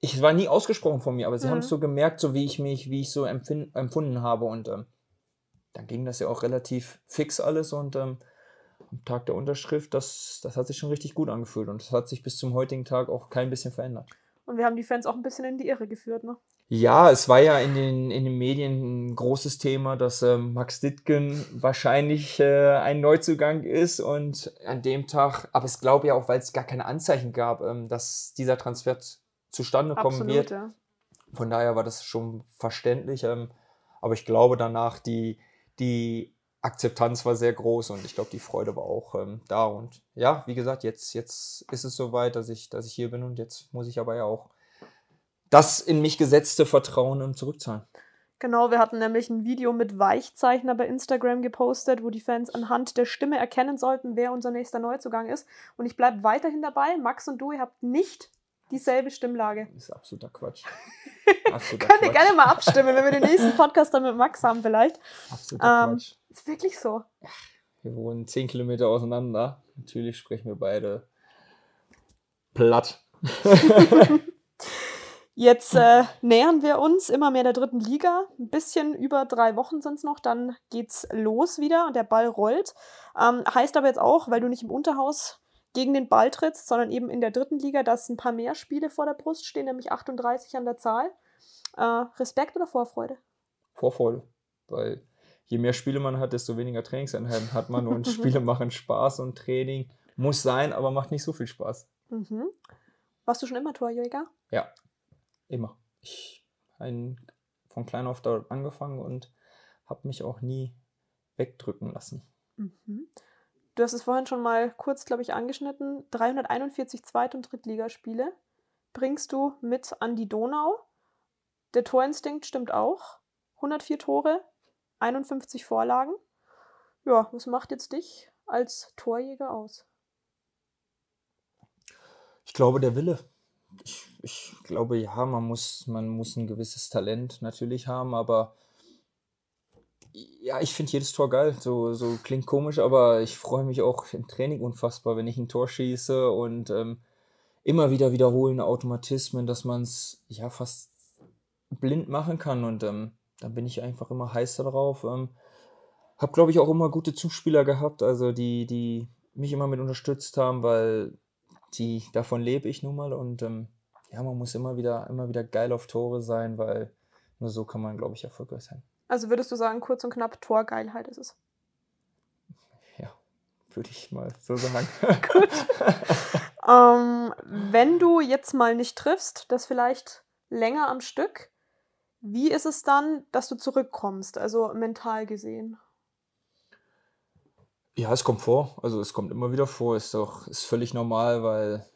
ich war nie ausgesprochen von mir, aber sie mhm. haben es so gemerkt, so wie ich mich, wie ich so empfunden habe und ähm, dann ging das ja auch relativ fix alles und ähm, am Tag der Unterschrift, das, das hat sich schon richtig gut angefühlt und das hat sich bis zum heutigen Tag auch kein bisschen verändert. Und wir haben die Fans auch ein bisschen in die Irre geführt, ne? Ja, es war ja in den, in den Medien ein großes Thema, dass ähm, Max Dittgen wahrscheinlich äh, ein Neuzugang ist und an dem Tag, aber ich glaube ja auch, weil es gar keine Anzeichen gab, ähm, dass dieser Transfer zustande kommen Absolut, wird. Ja. Von daher war das schon verständlich. Ähm, aber ich glaube danach, die, die Akzeptanz war sehr groß und ich glaube, die Freude war auch ähm, da. Und ja, wie gesagt, jetzt, jetzt ist es soweit, dass ich, dass ich hier bin und jetzt muss ich aber ja auch das in mich gesetzte Vertrauen zurückzahlen. Genau, wir hatten nämlich ein Video mit Weichzeichner bei Instagram gepostet, wo die Fans anhand der Stimme erkennen sollten, wer unser nächster Neuzugang ist. Und ich bleibe weiterhin dabei. Max und du, ihr habt nicht dieselbe Stimmlage. Das ist absoluter Quatsch. Absoluter Könnt ihr gerne mal abstimmen, wenn wir den nächsten Podcast dann mit Max haben, vielleicht. Absoluter ähm, Quatsch. Ist wirklich so. Wir wohnen 10 Kilometer auseinander. Natürlich sprechen wir beide platt. Jetzt äh, nähern wir uns immer mehr der dritten Liga. Ein bisschen über drei Wochen sind es noch, dann geht's los wieder und der Ball rollt. Ähm, heißt aber jetzt auch, weil du nicht im Unterhaus gegen den Ball trittst, sondern eben in der dritten Liga, dass ein paar mehr Spiele vor der Brust stehen, nämlich 38 an der Zahl. Äh, Respekt oder Vorfreude? Vorfreude, weil je mehr Spiele man hat, desto weniger Trainingseinheiten hat man und Spiele machen Spaß und Training muss sein, aber macht nicht so viel Spaß. Mhm. Warst du schon immer Torjäger? Ja, immer. Ich habe von klein auf dort angefangen und habe mich auch nie wegdrücken lassen. Mhm. Du hast es vorhin schon mal kurz, glaube ich, angeschnitten. 341 Zweit- und Drittligaspiele bringst du mit an die Donau. Der Torinstinkt stimmt auch. 104 Tore, 51 Vorlagen. Ja, was macht jetzt dich als Torjäger aus? Ich glaube, der Wille. Ich, ich glaube, ja, man muss, man muss ein gewisses Talent natürlich haben, aber ja, ich finde jedes Tor geil. So, so klingt komisch, aber ich freue mich auch im Training unfassbar, wenn ich ein Tor schieße und ähm, immer wieder wiederholende Automatismen, dass man es ja fast blind machen kann. Und ähm, da bin ich einfach immer heiß darauf. Ähm, habe, glaube ich, auch immer gute Zuspieler gehabt, also die, die mich immer mit unterstützt haben, weil die, davon lebe ich nun mal. Und ähm, ja, man muss immer wieder, immer wieder geil auf Tore sein, weil nur so kann man, glaube ich, erfolgreich sein. Also würdest du sagen, kurz und knapp, Torgeilheit ist es? Ja, würde ich mal so sagen. Gut. ähm, wenn du jetzt mal nicht triffst, das vielleicht länger am Stück, wie ist es dann, dass du zurückkommst, also mental gesehen? Ja, es kommt vor. Also es kommt immer wieder vor. Ist doch ist völlig normal, weil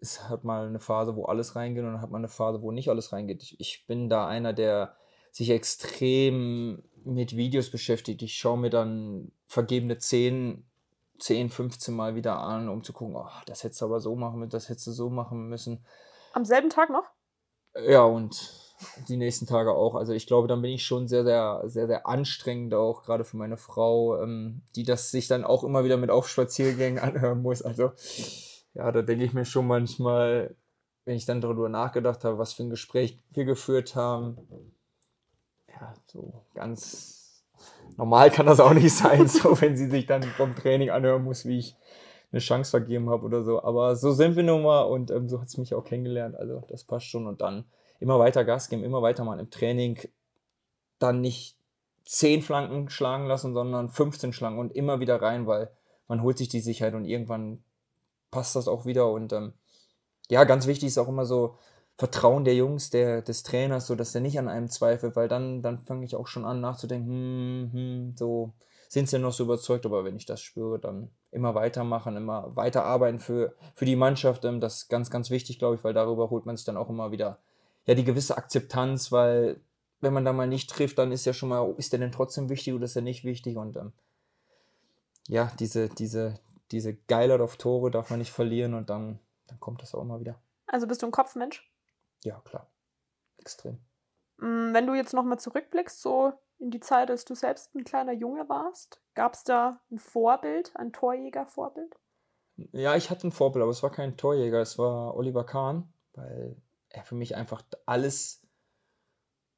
es hat mal eine Phase, wo alles reingeht und dann hat man eine Phase, wo nicht alles reingeht. Ich, ich bin da einer, der sich extrem mit Videos beschäftigt. Ich schaue mir dann vergebene 10, 10, 15 Mal wieder an, um zu gucken, oh, das hättest du aber so machen müssen, das hättest du so machen müssen. Am selben Tag noch? Ja, und die nächsten Tage auch. Also ich glaube, dann bin ich schon sehr, sehr, sehr, sehr anstrengend auch, gerade für meine Frau, ähm, die das sich dann auch immer wieder mit Aufspaziergängen anhören muss. Also ja, da denke ich mir schon manchmal, wenn ich dann darüber nachgedacht habe, was für ein Gespräch wir geführt haben, ja, so ganz normal kann das auch nicht sein, so wenn sie sich dann vom Training anhören muss, wie ich eine Chance vergeben habe oder so. Aber so sind wir nun mal und ähm, so hat es mich auch kennengelernt. Also das passt schon und dann immer weiter Gas geben, immer weiter mal im Training. Dann nicht zehn Flanken schlagen lassen, sondern 15 schlagen und immer wieder rein, weil man holt sich die Sicherheit und irgendwann passt das auch wieder. Und ähm, ja, ganz wichtig ist auch immer so, Vertrauen der Jungs, der, des Trainers, so dass er nicht an einem zweifelt, weil dann, dann fange ich auch schon an nachzudenken, hm, hm, so sind sie noch so überzeugt, aber wenn ich das spüre, dann immer weitermachen, immer weiter arbeiten für, für die Mannschaft, ähm, das ist ganz, ganz wichtig, glaube ich, weil darüber holt man sich dann auch immer wieder ja die gewisse Akzeptanz, weil wenn man da mal nicht trifft, dann ist ja schon mal, ist der denn trotzdem wichtig oder ist er nicht wichtig und ähm, ja, diese, diese, diese Geilheit auf Tore darf man nicht verlieren und dann, dann kommt das auch immer wieder. Also bist du ein Kopfmensch? Ja, klar. Extrem. Mm, wenn du jetzt nochmal zurückblickst, so in die Zeit, als du selbst ein kleiner Junge warst, gab es da ein Vorbild, ein Torjäger-Vorbild? Ja, ich hatte ein Vorbild, aber es war kein Torjäger, es war Oliver Kahn, weil er für mich einfach alles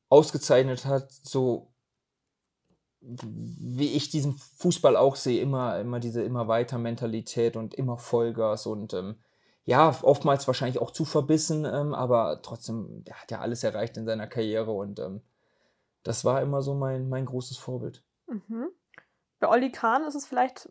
ausgezeichnet hat, so wie ich diesen Fußball auch sehe, immer, immer diese immer weiter Mentalität und immer Vollgas und ähm, ja, oftmals wahrscheinlich auch zu verbissen, ähm, aber trotzdem, der hat ja alles erreicht in seiner Karriere und ähm, das war immer so mein, mein großes Vorbild. Mhm. Bei Olli Kahn ist es vielleicht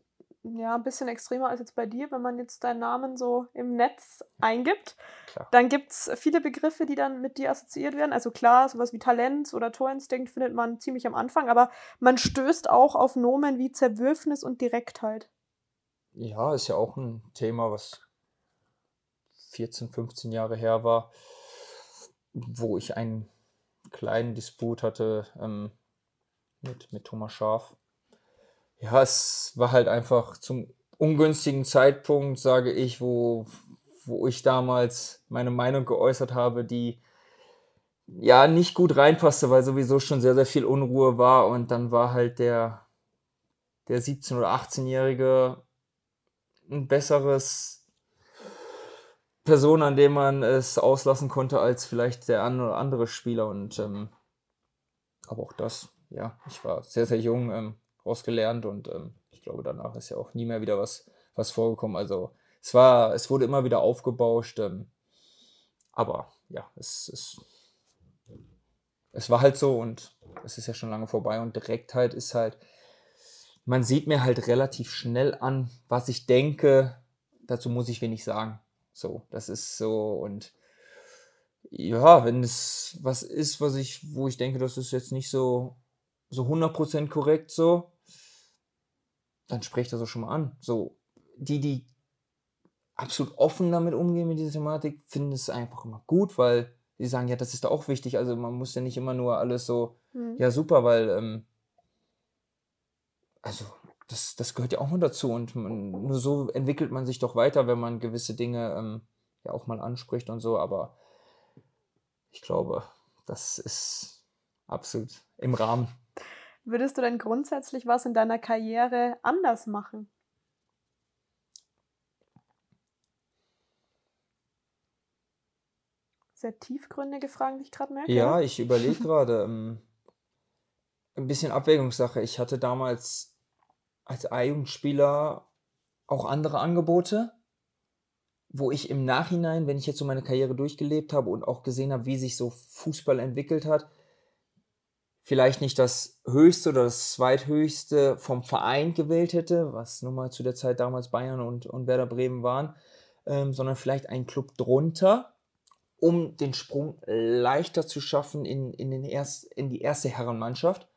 ja, ein bisschen extremer als jetzt bei dir, wenn man jetzt deinen Namen so im Netz eingibt. Klar. Dann gibt es viele Begriffe, die dann mit dir assoziiert werden. Also klar, sowas wie Talent oder Torinstinkt findet man ziemlich am Anfang, aber man stößt auch auf Nomen wie Zerwürfnis und Direktheit. Ja, ist ja auch ein Thema, was 14, 15 Jahre her war, wo ich einen kleinen Disput hatte ähm, mit, mit Thomas Schaf. Ja, es war halt einfach zum ungünstigen Zeitpunkt, sage ich, wo, wo ich damals meine Meinung geäußert habe, die ja nicht gut reinpasste, weil sowieso schon sehr, sehr viel Unruhe war und dann war halt der, der 17- oder 18-Jährige ein besseres Person, an dem man es auslassen konnte, als vielleicht der ein oder andere Spieler. Und ähm, aber auch das, ja, ich war sehr, sehr jung, ähm, rausgelernt und ähm, ich glaube, danach ist ja auch nie mehr wieder was, was vorgekommen. Also es war, es wurde immer wieder aufgebauscht. Ähm, aber ja, es, es, es war halt so und es ist ja schon lange vorbei und Direktheit ist halt, man sieht mir halt relativ schnell an, was ich denke. Dazu muss ich wenig sagen. So, das ist so und ja, wenn es was ist, was ich, wo ich denke, das ist jetzt nicht so, so 100% korrekt so, dann spreche ich das auch schon mal an. So, die, die absolut offen damit umgehen mit dieser Thematik, finden es einfach immer gut, weil sie sagen, ja, das ist da auch wichtig. Also man muss ja nicht immer nur alles so, mhm. ja, super, weil, ähm, also das, das gehört ja auch mal dazu und man, nur so entwickelt man sich doch weiter, wenn man gewisse Dinge ähm, ja auch mal anspricht und so, aber ich glaube, das ist absolut im Rahmen. Würdest du denn grundsätzlich was in deiner Karriere anders machen? Sehr tiefgründige Fragen, die ich gerade merke. Ja, ich überlege gerade. Ähm, ein bisschen Abwägungssache. Ich hatte damals als A-Jugendspieler auch andere Angebote, wo ich im Nachhinein, wenn ich jetzt so meine Karriere durchgelebt habe und auch gesehen habe, wie sich so Fußball entwickelt hat, vielleicht nicht das höchste oder das zweithöchste vom Verein gewählt hätte, was nun mal zu der Zeit damals Bayern und, und Werder Bremen waren, ähm, sondern vielleicht einen Club drunter, um den Sprung leichter zu schaffen in, in, den erst, in die erste Herrenmannschaft.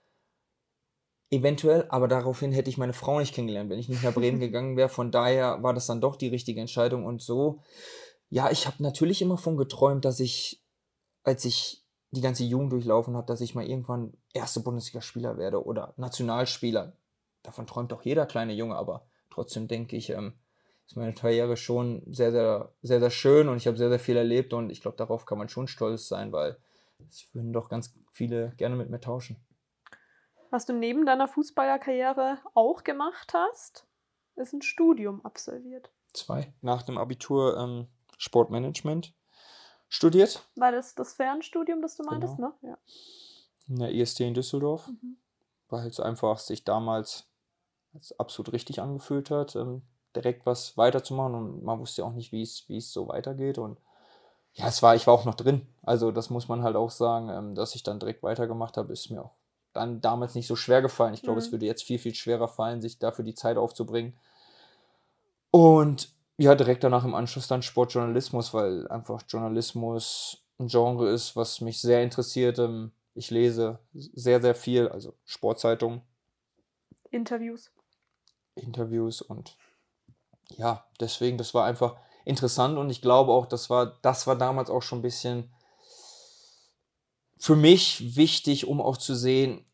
Eventuell, aber daraufhin hätte ich meine Frau nicht kennengelernt, wenn ich nicht nach Bremen gegangen wäre. Von daher war das dann doch die richtige Entscheidung und so. Ja, ich habe natürlich immer von geträumt, dass ich, als ich die ganze Jugend durchlaufen habe, dass ich mal irgendwann erste Bundesligaspieler werde oder Nationalspieler. Davon träumt doch jeder kleine Junge, aber trotzdem denke ich, ähm, ist meine Karriere schon sehr, sehr, sehr, sehr schön und ich habe sehr, sehr viel erlebt und ich glaube, darauf kann man schon stolz sein, weil es würden doch ganz viele gerne mit mir tauschen. Was du neben deiner Fußballerkarriere auch gemacht hast, ist ein Studium absolviert. Zwei. Nach dem Abitur ähm, Sportmanagement studiert. War das das Fernstudium, das du meintest, genau. ne? Ja. In der IST in Düsseldorf. Mhm. Weil es einfach sich damals als absolut richtig angefühlt hat. Ähm, direkt was weiterzumachen und man wusste ja auch nicht, wie es, wie es so weitergeht und ja, es war, ich war auch noch drin. Also das muss man halt auch sagen, ähm, dass ich dann direkt weitergemacht habe, ist mir auch dann damals nicht so schwer gefallen. Ich glaube, mhm. es würde jetzt viel, viel schwerer fallen, sich dafür die Zeit aufzubringen. Und ja, direkt danach im Anschluss dann Sportjournalismus, weil einfach Journalismus ein Genre ist, was mich sehr interessiert. Ähm, ich lese sehr, sehr viel, also Sportzeitungen. Interviews. Interviews und ja, deswegen, das war einfach interessant und ich glaube auch, das war, das war damals auch schon ein bisschen für mich wichtig, um auch zu sehen,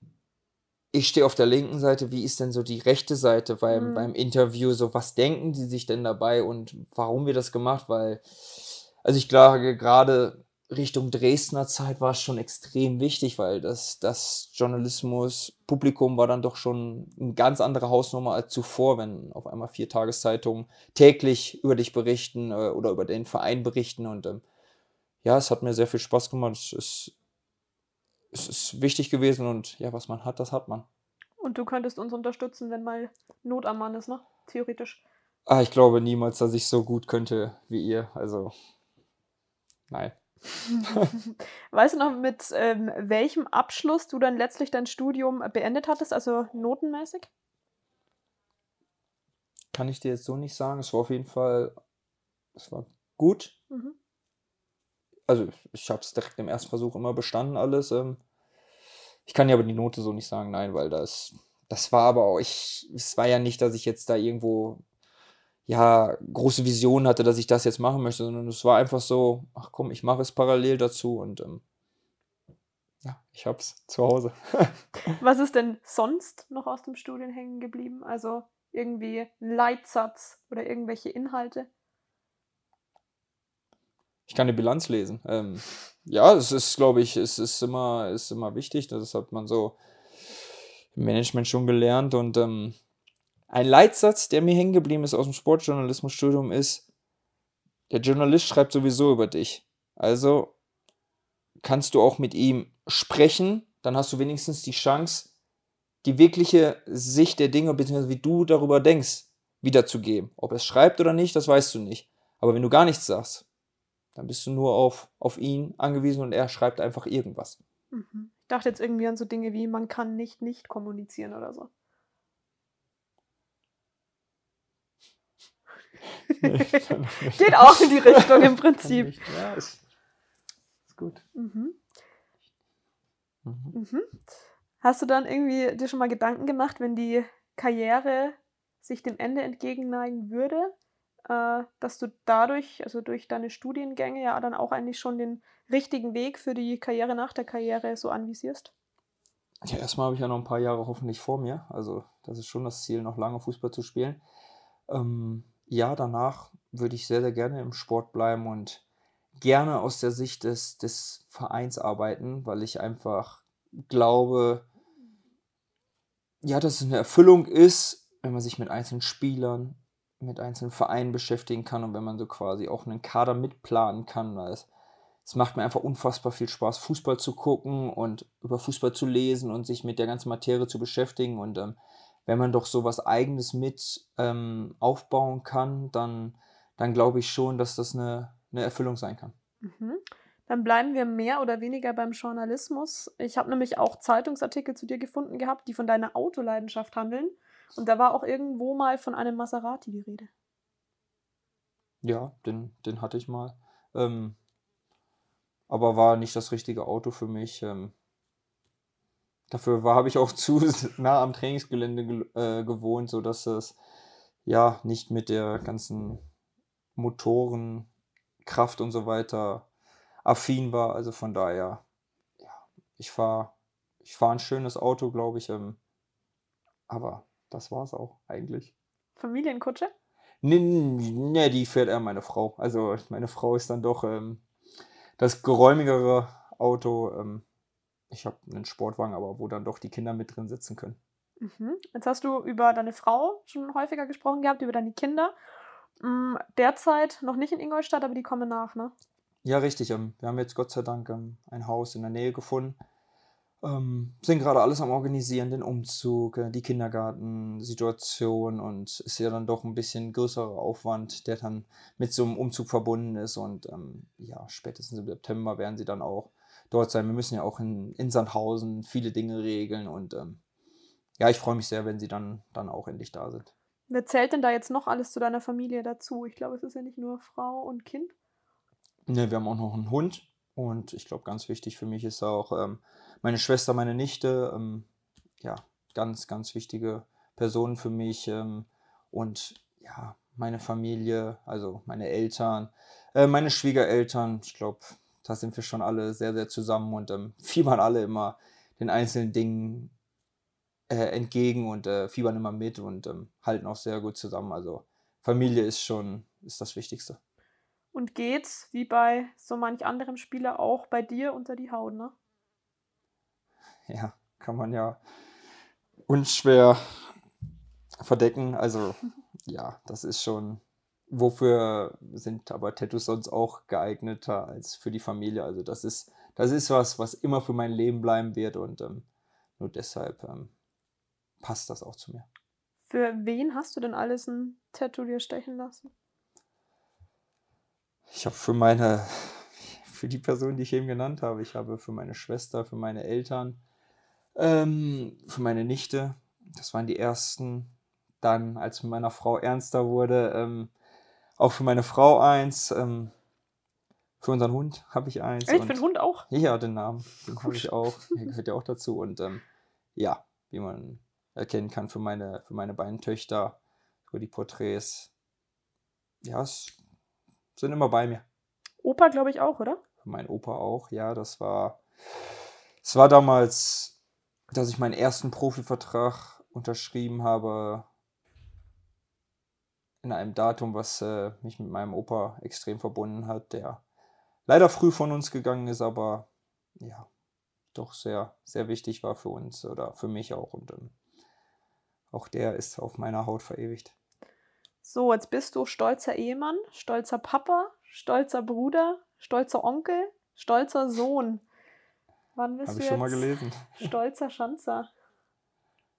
ich stehe auf der linken Seite, wie ist denn so die rechte Seite beim, mhm. beim Interview, so was denken die sich denn dabei und warum wir das gemacht, weil, also ich glaube, gerade Richtung Dresdner Zeit war es schon extrem wichtig, weil das, das Journalismus-Publikum war dann doch schon eine ganz andere Hausnummer als zuvor, wenn auf einmal vier Tageszeitungen täglich über dich berichten äh, oder über den Verein berichten. Und ähm, ja, es hat mir sehr viel Spaß gemacht. Es ist, es ist wichtig gewesen und ja, was man hat, das hat man. Und du könntest uns unterstützen, wenn mal Not am Mann ist, ne? Theoretisch. Ah, ich glaube niemals, dass ich so gut könnte wie ihr. Also, nein. weißt du noch, mit ähm, welchem Abschluss du dann letztlich dein Studium beendet hattest, also notenmäßig? Kann ich dir jetzt so nicht sagen. Es war auf jeden Fall, es war gut. Mhm. Also ich habe es direkt im ersten Versuch immer bestanden alles. Ähm. Ich kann dir aber die Note so nicht sagen, nein, weil das, das war aber auch, ich, es war ja nicht, dass ich jetzt da irgendwo ja, große Vision hatte, dass ich das jetzt machen möchte, sondern es war einfach so, ach komm, ich mache es parallel dazu und ähm, ja, ich hab's zu Hause. Was ist denn sonst noch aus dem Studium hängen geblieben? Also irgendwie ein Leitsatz oder irgendwelche Inhalte? Ich kann eine Bilanz lesen. Ähm, ja, es ist, glaube ich, es ist immer, ist immer wichtig. Das hat man so im Management schon gelernt und ähm, ein Leitsatz, der mir hängen geblieben ist aus dem Sportjournalismusstudium, ist, der Journalist schreibt sowieso über dich. Also kannst du auch mit ihm sprechen, dann hast du wenigstens die Chance, die wirkliche Sicht der Dinge, beziehungsweise wie du darüber denkst, wiederzugeben. Ob er es schreibt oder nicht, das weißt du nicht. Aber wenn du gar nichts sagst, dann bist du nur auf, auf ihn angewiesen und er schreibt einfach irgendwas. Mhm. Ich dachte jetzt irgendwie an so Dinge wie, man kann nicht nicht kommunizieren oder so. Geht auch in die Richtung im Prinzip. Ja, ist, ist gut. Mhm. Mhm. Mhm. Hast du dann irgendwie dir schon mal Gedanken gemacht, wenn die Karriere sich dem Ende entgegenneigen würde, dass du dadurch, also durch deine Studiengänge, ja dann auch eigentlich schon den richtigen Weg für die Karriere nach der Karriere so anvisierst? Ja, erstmal habe ich ja noch ein paar Jahre hoffentlich vor mir. Also, das ist schon das Ziel, noch lange Fußball zu spielen. Ähm, ja, danach würde ich sehr, sehr gerne im Sport bleiben und gerne aus der Sicht des, des Vereins arbeiten, weil ich einfach glaube, ja, dass es eine Erfüllung ist, wenn man sich mit einzelnen Spielern, mit einzelnen Vereinen beschäftigen kann und wenn man so quasi auch einen Kader mitplanen kann. Es, es macht mir einfach unfassbar viel Spaß, Fußball zu gucken und über Fußball zu lesen und sich mit der ganzen Materie zu beschäftigen. Und ähm, wenn man doch so was Eigenes mit ähm, aufbauen kann, dann, dann glaube ich schon, dass das eine, eine Erfüllung sein kann. Mhm. Dann bleiben wir mehr oder weniger beim Journalismus. Ich habe nämlich auch Zeitungsartikel zu dir gefunden gehabt, die von deiner Autoleidenschaft handeln. Und da war auch irgendwo mal von einem Maserati die Rede. Ja, den, den hatte ich mal. Ähm, aber war nicht das richtige Auto für mich. Ähm, dafür habe ich auch zu nah am Trainingsgelände ge äh, gewohnt, sodass es ja nicht mit der ganzen Motorenkraft und so weiter affin war. Also von daher, ja, ich fahre ich fahr ein schönes Auto, glaube ich. Ähm, aber das war es auch eigentlich. Familienkutsche? Nee, nee, die fährt eher meine Frau. Also meine Frau ist dann doch ähm, das geräumigere Auto. Ähm, ich habe einen Sportwagen, aber wo dann doch die Kinder mit drin sitzen können. Mhm. Jetzt hast du über deine Frau schon häufiger gesprochen gehabt, über deine Kinder. Mm, derzeit noch nicht in Ingolstadt, aber die kommen nach, ne? Ja, richtig. Ähm, wir haben jetzt Gott sei Dank ähm, ein Haus in der Nähe gefunden. Ähm, sind gerade alles am Organisieren, den Umzug, äh, die Kindergartensituation und ist ja dann doch ein bisschen größerer Aufwand, der dann mit so einem Umzug verbunden ist. Und ähm, ja, spätestens im September werden sie dann auch dort sein. Wir müssen ja auch in, in Sandhausen viele Dinge regeln und ähm, ja, ich freue mich sehr, wenn sie dann, dann auch endlich da sind. Wer zählt denn da jetzt noch alles zu deiner Familie dazu? Ich glaube, es ist ja nicht nur Frau und Kind. Ne, wir haben auch noch einen Hund und ich glaube, ganz wichtig für mich ist auch ähm, meine Schwester, meine Nichte. Ähm, ja, ganz, ganz wichtige Personen für mich ähm, und ja, meine Familie, also meine Eltern, äh, meine Schwiegereltern. Ich glaube, da sind wir schon alle sehr, sehr zusammen und ähm, fiebern alle immer den einzelnen Dingen äh, entgegen und äh, fiebern immer mit und ähm, halten auch sehr gut zusammen. Also Familie ist schon ist das Wichtigste. Und geht's, wie bei so manch anderem Spieler, auch bei dir unter die Haut, ne? Ja, kann man ja unschwer verdecken. Also ja, das ist schon. Wofür sind aber Tattoos sonst auch geeigneter als für die Familie? Also das ist, das ist was, was immer für mein Leben bleiben wird und ähm, nur deshalb ähm, passt das auch zu mir. Für wen hast du denn alles ein Tattoo dir stechen lassen? Ich habe für meine, für die Person, die ich eben genannt habe, ich habe für meine Schwester, für meine Eltern, ähm, für meine Nichte, das waren die ersten. Dann, als mit meiner Frau ernster wurde, ähm, auch für meine Frau eins. Ähm, für unseren Hund habe ich eins. Echt, für den Hund auch? Ja, den Namen, den habe ich auch. Der gehört ja auch dazu. Und ähm, ja, wie man erkennen kann, für meine, für meine beiden Töchter, für die Porträts. Ja, es sind immer bei mir. Opa, glaube ich, auch, oder? Für meinen Opa auch, ja. Das war, es war damals, dass ich meinen ersten Profivertrag unterschrieben habe in einem Datum, was äh, mich mit meinem Opa extrem verbunden hat, der leider früh von uns gegangen ist, aber ja, doch sehr, sehr wichtig war für uns oder für mich auch. Und ähm, auch der ist auf meiner Haut verewigt. So, jetzt bist du stolzer Ehemann, stolzer Papa, stolzer Bruder, stolzer Onkel, stolzer Sohn. Wann bist Habe du ich schon mal gelesen. stolzer Schanzer?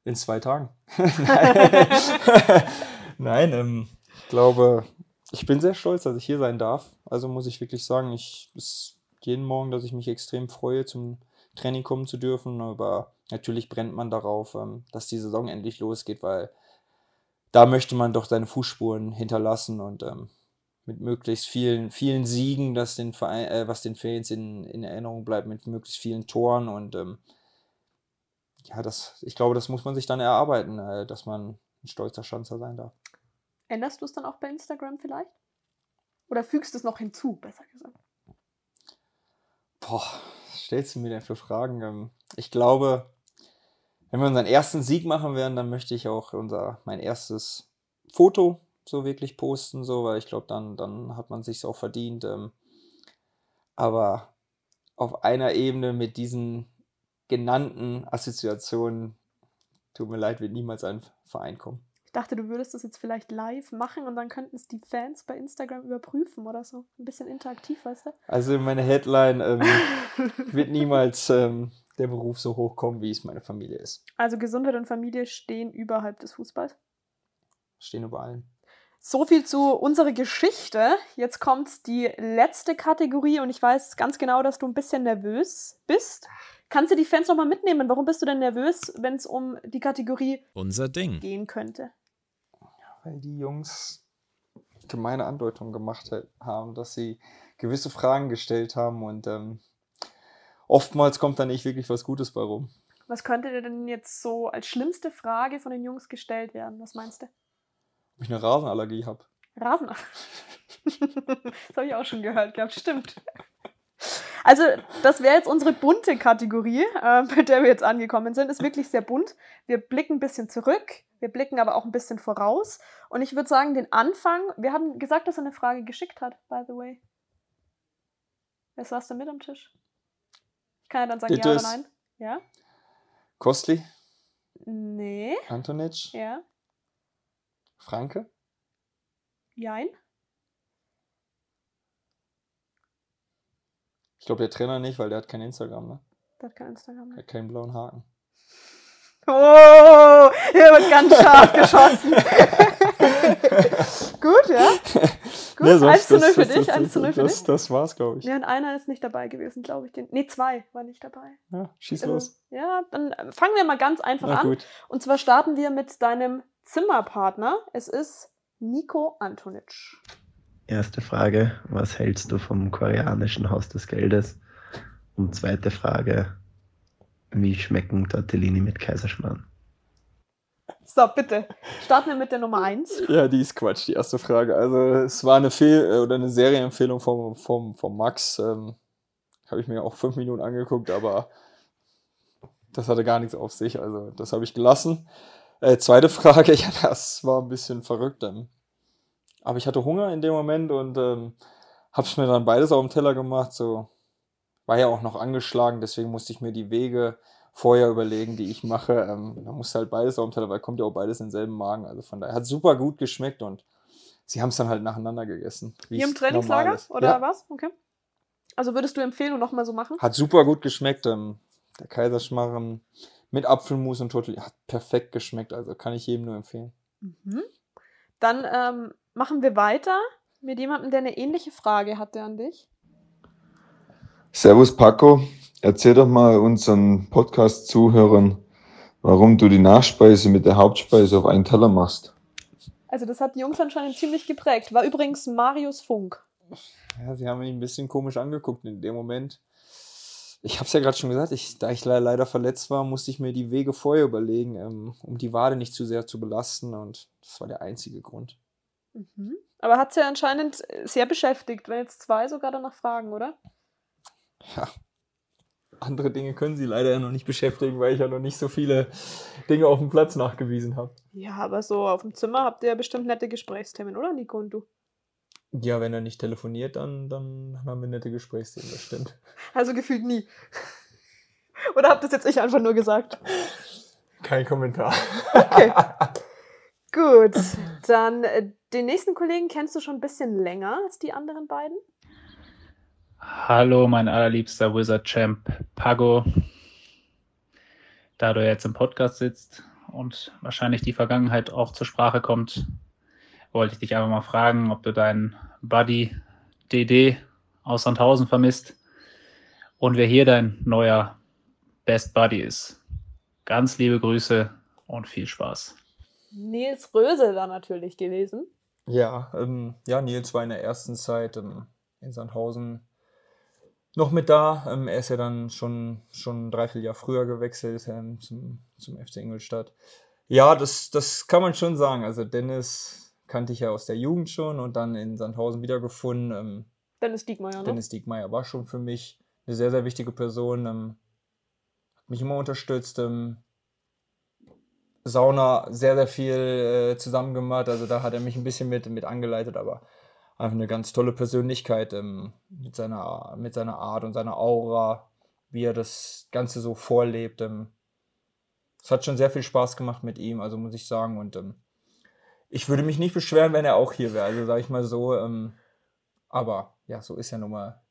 In zwei Tagen. Nein, ähm, ich glaube, ich bin sehr stolz, dass ich hier sein darf. Also muss ich wirklich sagen, ich ist jeden Morgen, dass ich mich extrem freue, zum Training kommen zu dürfen. Aber natürlich brennt man darauf, ähm, dass die Saison endlich losgeht, weil da möchte man doch seine Fußspuren hinterlassen und ähm, mit möglichst vielen, vielen Siegen, dass den Verein, äh, was den Fans in, in Erinnerung bleibt, mit möglichst vielen Toren und ähm, ja, das, ich glaube, das muss man sich dann erarbeiten, äh, dass man ein stolzer Schanzer sein darf. Änderst du es dann auch bei Instagram vielleicht? Oder fügst du es noch hinzu, besser gesagt? Boah, was stellst du mir denn für Fragen? Ähm, ich glaube, wenn wir unseren ersten Sieg machen werden, dann möchte ich auch unser, mein erstes Foto so wirklich posten, so, weil ich glaube, dann, dann hat man sich auch verdient. Ähm, aber auf einer Ebene mit diesen genannten Assoziationen, tut mir leid, wird niemals ein Verein kommen. Ich dachte, du würdest das jetzt vielleicht live machen und dann könnten es die Fans bei Instagram überprüfen oder so. Ein bisschen interaktiv, weißt du? Also meine Headline ähm, wird niemals ähm, der Beruf so hoch kommen, wie es meine Familie ist. Also Gesundheit und Familie stehen überhalb des Fußballs. Stehen über allen. So viel zu unserer Geschichte. Jetzt kommt die letzte Kategorie und ich weiß ganz genau, dass du ein bisschen nervös bist. Kannst du die Fans nochmal mitnehmen? Warum bist du denn nervös, wenn es um die Kategorie Unser Ding gehen könnte? Weil die Jungs gemeine Andeutungen gemacht haben, dass sie gewisse Fragen gestellt haben und ähm, oftmals kommt da nicht wirklich was Gutes bei rum. Was könnte dir denn jetzt so als schlimmste Frage von den Jungs gestellt werden? Was meinst du? Ob ich eine Rasenallergie habe. Rasen. das habe ich auch schon gehört gehabt, stimmt. Also, das wäre jetzt unsere bunte Kategorie, äh, mit der wir jetzt angekommen sind. Ist wirklich sehr bunt. Wir blicken ein bisschen zurück, wir blicken aber auch ein bisschen voraus. Und ich würde sagen, den Anfang, wir haben gesagt, dass er eine Frage geschickt hat, by the way. Wer saß da mit am Tisch? Ich kann ja dann sagen It ja oder nein. Ja? Kostli, Nee. Antonic, Ja. Franke. Jein. Ich glaube, der Trainer nicht, weil der hat kein Instagram, ne? Der hat kein Instagram. Der Ne? hat keinen blauen Haken. Oh, hier wird ganz scharf geschossen. Gut, ja. Gut, Nee, sonst- 1 zu 0 das- für das- dich, das- 1 zu 0 für das, dich. Das war's, glaube ich. Ja, und einer ist nicht dabei gewesen, glaube ich. Den, nee, zwei waren nicht dabei. Ja, schieß Also, los. Ja, dann fangen wir mal ganz einfach Na an. gut. Und zwar starten wir mit deinem Zimmerpartner. Es ist Nico Antonic. Erste Frage, was hältst du vom koreanischen Haus des Geldes? Und zweite Frage, wie schmecken Tortellini mit Kaiserschmarrn? So, bitte. Starten wir mit der Nummer 1. Ja, die ist Quatsch, die erste Frage. Also es war eine Fehl- äh, oder eine Serienempfehlung vom, vom, vom Max. Ähm, habe ich mir auch fünf Minuten angeguckt, aber das hatte gar nichts auf sich. Also das habe ich gelassen. Äh, zweite Frage, ja, das war ein bisschen verrückt. Ähm, aber ich hatte Hunger in dem Moment und ähm, habe mir dann beides auf dem Teller gemacht. So war ja auch noch angeschlagen, deswegen musste ich mir die Wege vorher überlegen, die ich mache. Ähm, da musste halt beides auf dem Teller, weil kommt ja auch beides in denselben Magen. Also von daher hat super gut geschmeckt und sie haben es dann halt nacheinander gegessen. wie Hier im Trainingslager? Oder ja, was? Okay. Also würdest du empfehlen und nochmal so machen? hat super gut geschmeckt. Ähm, der Kaiserschmarren mit Apfelmus und Tortellini hat perfekt geschmeckt. Also kann ich jedem nur empfehlen. Mhm. Dann ähm, machen wir weiter mit jemandem, der eine ähnliche Frage hatte an dich. Servus Paco, erzähl doch mal unseren Podcast-Zuhörern, warum du die Nachspeise mit der Hauptspeise auf einen Teller machst. Also das hat die Jungs anscheinend ziemlich geprägt. War übrigens Marius Funk. Ja, sie haben ihn ein bisschen komisch angeguckt in dem Moment. Ich habe es ja gerade schon gesagt, ich, da ich le- leider verletzt war, musste ich mir die Wege vorher überlegen, ähm, um die Wade nicht zu sehr zu belasten. Und das war der einzige Grund. Mhm. Aber hat sie ja anscheinend sehr beschäftigt, wenn jetzt zwei sogar danach fragen, oder? Ja. Andere Dinge können sie leider ja noch nicht beschäftigen, weil ich ja noch nicht so viele Dinge auf dem Platz nachgewiesen habe. Ja, aber so auf dem Zimmer habt ihr ja bestimmt nette Gesprächsthemen, oder Nico und du? Ja, wenn er nicht telefoniert, dann, dann haben wir nette Gesprächsthemen, das stimmt. Also gefühlt nie. oder habt das jetzt ich einfach nur gesagt? Kein Kommentar. Okay. Gut, dann äh, den nächsten Kollegen kennst du schon ein bisschen länger als die anderen beiden. Hallo, mein allerliebster Wizard Champ Pago. Da du jetzt im Podcast sitzt und wahrscheinlich die Vergangenheit auch zur Sprache kommt, wollte ich dich einfach mal fragen, ob du deinen Buddy DD aus Sandhausen vermisst und wer hier dein neuer Best Buddy ist. Ganz liebe Grüße und viel Spaß. Nils Röse da natürlich gewesen. Ja, ähm, ja, Nils war in der ersten Zeit ähm, in Sandhausen noch mit da. Ähm, er ist ja dann schon, schon drei, vier Jahre früher gewechselt ähm, zum, zum FC Ingolstadt. Ja, das, das kann man schon sagen. Also Dennis kannte ich ja aus der Jugend schon und dann in Sandhausen wiedergefunden. Ähm, Dennis Diekmeyer, ne? Dennis Diekmeyer war schon für mich eine sehr, sehr wichtige Person. Ähm, hat mich immer unterstützt. Ähm, Sauna sehr, sehr viel äh, zusammen gemacht. Also da hat er mich ein bisschen mit, mit angeleitet, aber einfach eine ganz tolle Persönlichkeit ähm, mit, seiner, mit seiner Art und seiner Aura, wie er das Ganze so vorlebt. Ähm, es hat schon sehr viel Spaß gemacht mit ihm, also muss ich sagen. Und ähm, ich würde mich nicht beschweren, wenn er auch hier wäre. Also sage ich mal so. Ähm, aber ja, so ist ja nun mal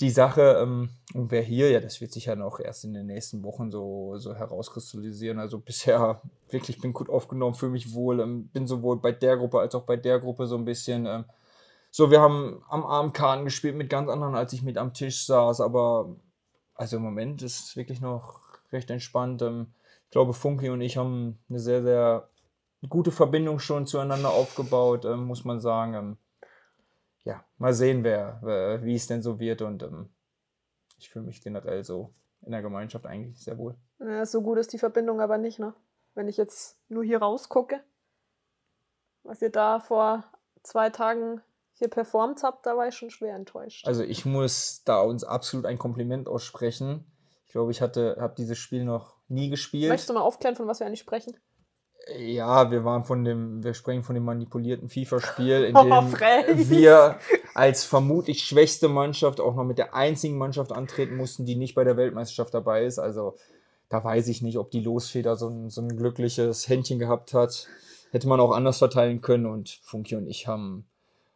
die Sache, ähm, und wer hier, ja, das wird sich ja noch erst in den nächsten Wochen so, so herauskristallisieren. Also bisher wirklich bin gut aufgenommen, fühle mich wohl, ähm, bin sowohl bei der Gruppe als auch bei der Gruppe so ein bisschen. Ähm, so, wir haben am Abend Karten gespielt mit ganz anderen, als ich mit am Tisch saß, aber also im Moment ist es wirklich noch recht entspannt. Ähm, ich glaube, Funky und ich haben eine sehr, sehr gute Verbindung schon zueinander aufgebaut, ähm, muss man sagen. Ähm, ja, mal sehen, wer, wer, wie es denn so wird. Und ähm, ich fühle mich generell so in der Gemeinschaft eigentlich sehr wohl. Ja, so gut ist die Verbindung aber nicht, ne? Wenn ich jetzt nur hier rausgucke, was ihr da vor zwei Tagen hier performt habt, da war ich schon schwer enttäuscht. Also ich muss da uns absolut ein Kompliment aussprechen. Ich glaube, ich hatte, habe dieses Spiel noch nie gespielt. Möchtest du mal aufklären, von was wir eigentlich sprechen? Ja, wir waren von dem, wir sprechen von dem manipulierten FIFA-Spiel, in dem oh, wir als vermutlich schwächste Mannschaft auch noch mit der einzigen Mannschaft antreten mussten, die nicht bei der Weltmeisterschaft dabei ist. Also da weiß ich nicht, ob die Losfeder so ein, so ein glückliches Händchen gehabt hat. Hätte man auch anders verteilen können und Funky und ich haben,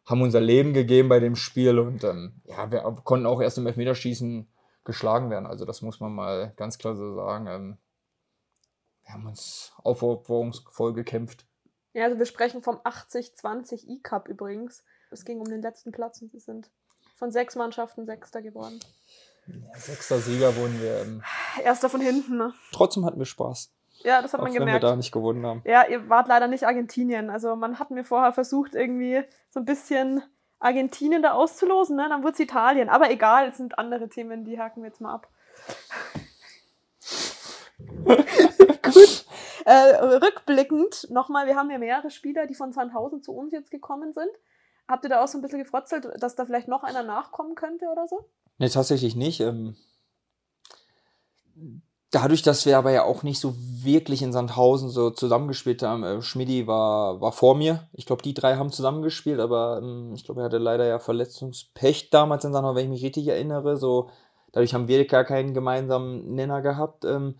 haben unser Leben gegeben bei dem Spiel und ähm, ja, wir konnten auch erst im Elfmeterschießen geschlagen werden. Also das muss man mal ganz klar so sagen. Ähm, wir haben uns aufopferungsvoll gekämpft. Ja, also wir sprechen vom 80-20 E-Cup übrigens. Es ging um den letzten Platz und wir sind von sechs Mannschaften Sechster geworden. Ja, sechster Sieger wurden wir. Ähm, Erster von hinten, ne? Trotzdem hatten wir Spaß. Ja, das hat auch man gemerkt. Wenn wir da nicht gewonnen haben. Ja, ihr wart leider nicht Argentinien. Also man hat mir vorher versucht, irgendwie so ein bisschen Argentinien da auszulosen, ne? Dann wurde es Italien. Aber egal, es sind andere Themen, die haken wir jetzt mal ab. Gut. Äh, rückblickend nochmal, wir haben ja mehrere Spieler, die von Sandhausen zu uns jetzt gekommen sind. Habt ihr da auch so ein bisschen gefrotzelt, dass da vielleicht noch einer nachkommen könnte oder so? Nee, tatsächlich nicht. Ähm, dadurch, dass wir aber ja auch nicht so wirklich in Sandhausen so zusammengespielt haben, äh, war, war vor mir. Ich glaube, die drei haben zusammengespielt, aber ähm, ich glaube, er hatte leider ja Verletzungspech damals in Sandhausen, wenn ich mich richtig erinnere. So, dadurch haben wir gar keinen gemeinsamen Nenner gehabt. Ähm,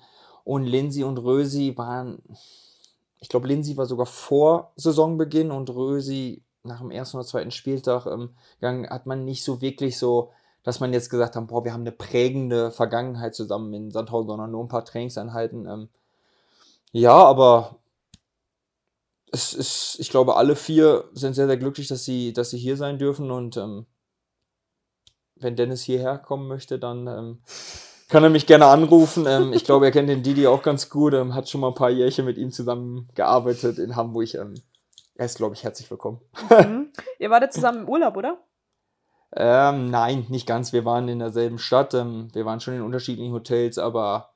und Lindsay und Rösi waren, ich glaube, Lindsay war sogar vor Saisonbeginn und Rösi nach dem ersten oder zweiten Spieltag ähm, hat man nicht so wirklich so, dass man jetzt gesagt hat, boah, wir haben eine prägende Vergangenheit zusammen in Sandhausen, sondern nur ein paar Trainingseinheiten. Ähm, ja, aber es ist, ich glaube, alle vier sind sehr, sehr glücklich, dass sie, dass sie hier sein dürfen und ähm, wenn Dennis hierher kommen möchte, dann ähm, kann er mich gerne anrufen. Ähm, ich glaube, er kennt den Didi auch ganz gut, ähm, hat schon mal ein paar Jährchen mit ihm zusammen gearbeitet in Hamburg. Ähm, er ist, glaube ich, herzlich willkommen. Mhm. Ihr wartet zusammen im Urlaub, oder? Ähm, nein, nicht ganz. Wir waren in derselben Stadt. Ähm, wir waren schon in unterschiedlichen Hotels, aber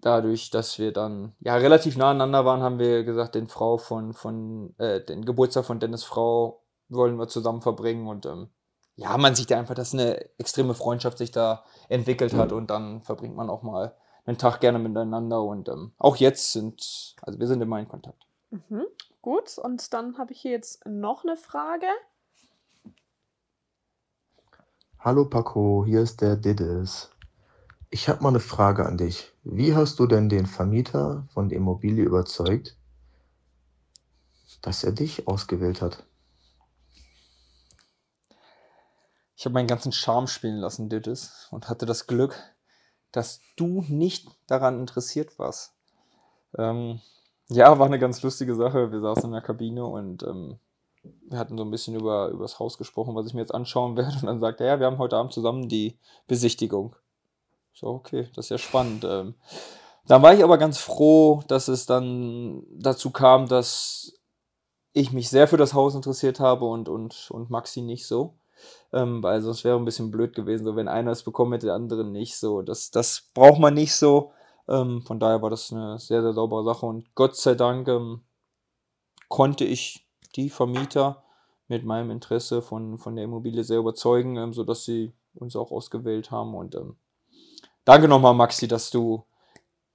dadurch, dass wir dann ja relativ nah aneinander waren, haben wir gesagt, den Frau von, von äh, den Geburtstag von Dennis Frau wollen wir zusammen verbringen und ähm, ja, man sieht ja einfach, dass eine extreme Freundschaft sich da entwickelt hat und dann verbringt man auch mal einen Tag gerne miteinander und ähm, auch jetzt sind, also wir sind immer in Kontakt. Mhm, gut, und dann habe ich hier jetzt noch eine Frage. Hallo Paco, hier ist der Diddes. Ich habe mal eine Frage an dich. Wie hast du denn den Vermieter von der Immobilie überzeugt, dass er dich ausgewählt hat? Ich habe meinen ganzen Charme spielen lassen, Dittis, und hatte das Glück, dass du nicht daran interessiert warst. Ähm, Ja, war eine ganz lustige Sache. Wir saßen in der Kabine und ähm, wir hatten so ein bisschen über, über das Haus gesprochen, was ich mir jetzt anschauen werde. Und dann sagte er, ja, wir haben heute Abend zusammen die Besichtigung. So, okay, das ist ja spannend. Ähm, dann war ich aber ganz froh, dass es dann dazu kam, dass ich mich sehr für das Haus interessiert habe und, und, und Maxi nicht so. Ähm, weil sonst wäre ein bisschen blöd gewesen, so wenn einer es bekommen hätte, der andere nicht. So, das, das braucht man nicht so. Ähm, von daher war das eine sehr, sehr saubere Sache und Gott sei Dank ähm, konnte ich die Vermieter mit meinem Interesse von, von der Immobilie sehr überzeugen, ähm, sodass sie uns auch ausgewählt haben. Und ähm, danke nochmal, Maxi, dass du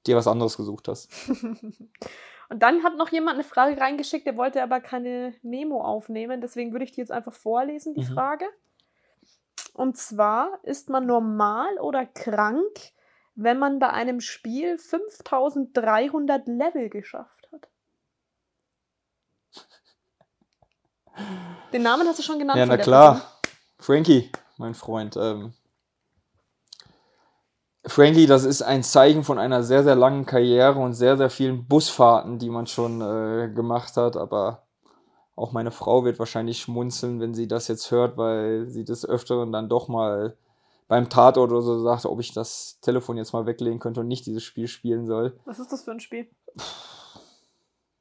dir was anderes gesucht hast. Und dann hat noch jemand eine Frage reingeschickt, der wollte aber keine Memo aufnehmen. Deswegen würde ich die jetzt einfach vorlesen, die Mhm. Frage. Und zwar, ist man normal oder krank, wenn man bei einem Spiel 5300 Level geschafft hat? Den Namen hast du schon genannt. Ja, na klar. Person. Frankie, mein Freund. Ähm, Frankie, das ist ein Zeichen von einer sehr, sehr langen Karriere und sehr, sehr vielen Busfahrten, die man schon äh, gemacht hat. Aber auch meine Frau wird wahrscheinlich schmunzeln, wenn sie das jetzt hört, weil sie des Öfteren dann doch mal beim Tatort oder so sagt, ob ich das Telefon jetzt mal weglegen könnte und nicht dieses Spiel spielen soll. Was ist das für ein Spiel?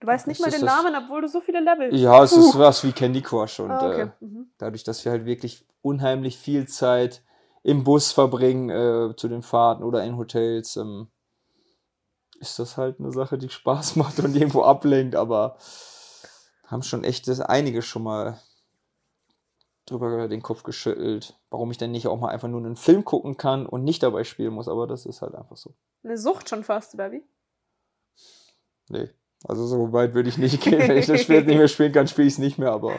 Du weißt nicht mal ist den? Namen, obwohl du so viele Level. Ja, es ist Puh. was wie Candy Crush und Ah, äh, okay. Mhm. dadurch, dass wir halt wirklich unheimlich viel Zeit im Bus verbringen äh, zu den Fahrten oder in Hotels, ähm, ist das halt eine Sache, die Spaß macht und irgendwo ablenkt, aber haben schon echt das einige schon mal drüber den Kopf geschüttelt, warum ich denn nicht auch mal einfach nur einen Film gucken kann und nicht dabei spielen muss, aber das ist halt einfach so. Eine Sucht schon fast, oder wie? Nee, also so weit würde ich nicht gehen. Wenn ich das Spiel jetzt nicht mehr spielen kann, spiele ich es nicht mehr, aber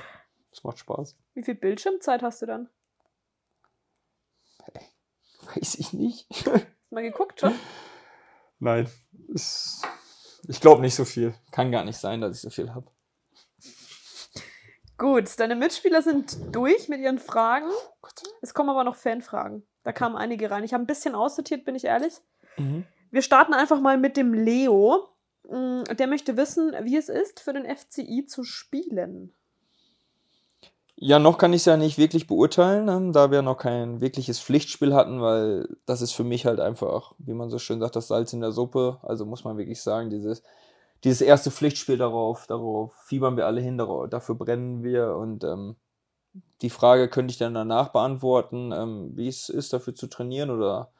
es macht Spaß. Wie viel Bildschirmzeit hast du dann? Weiß ich nicht. Hast du mal geguckt schon? Nein, ist, ich glaube nicht so viel. Kann gar nicht sein, dass ich so viel habe. Gut, deine Mitspieler sind durch mit ihren Fragen. Gott. Es kommen aber noch Fanfragen. Da kamen einige rein. Ich habe ein bisschen aussortiert, bin ich ehrlich. Mhm. Wir starten einfach mal mit dem Leo. Mm, Der möchte wissen, wie es ist, für den FCI zu spielen. Ja, noch kann ich es ja nicht wirklich beurteilen, ähm, da wir noch kein wirkliches Pflichtspiel hatten, weil das ist für mich halt einfach, wie man so schön sagt, das Salz in der Suppe. Also muss man wirklich sagen, dieses, dieses erste Pflichtspiel darauf, darauf fiebern wir alle hin, darauf, dafür brennen wir. Und ähm, die Frage könnte ich dann danach beantworten, ähm, wie es ist, dafür zu trainieren oder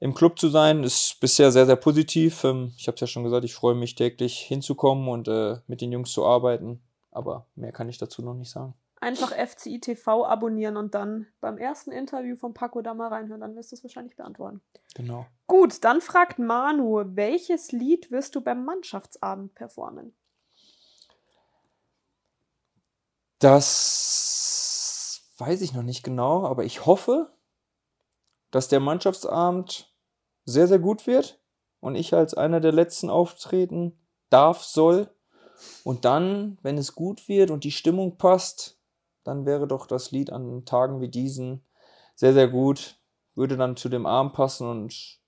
im Club zu sein, ist bisher sehr, sehr positiv. Ähm, ich habe es ja schon gesagt, ich freue mich täglich hinzukommen und äh, mit den Jungs zu arbeiten. Aber mehr kann ich dazu noch nicht sagen. Einfach FCI TV abonnieren und dann beim ersten Interview von Paco da mal reinhören. Dann wirst du es wahrscheinlich beantworten. Genau. Gut, dann fragt Manu, welches Lied wirst du beim Mannschaftsabend performen? Das weiß ich noch nicht genau, aber ich hoffe, dass der Mannschaftsabend sehr, sehr gut wird und ich als einer der letzten auftreten darf, soll. Und dann, wenn es gut wird und die Stimmung passt, dann wäre doch das Lied an Tagen wie diesen sehr, sehr gut. Würde dann zu dem Abend passen und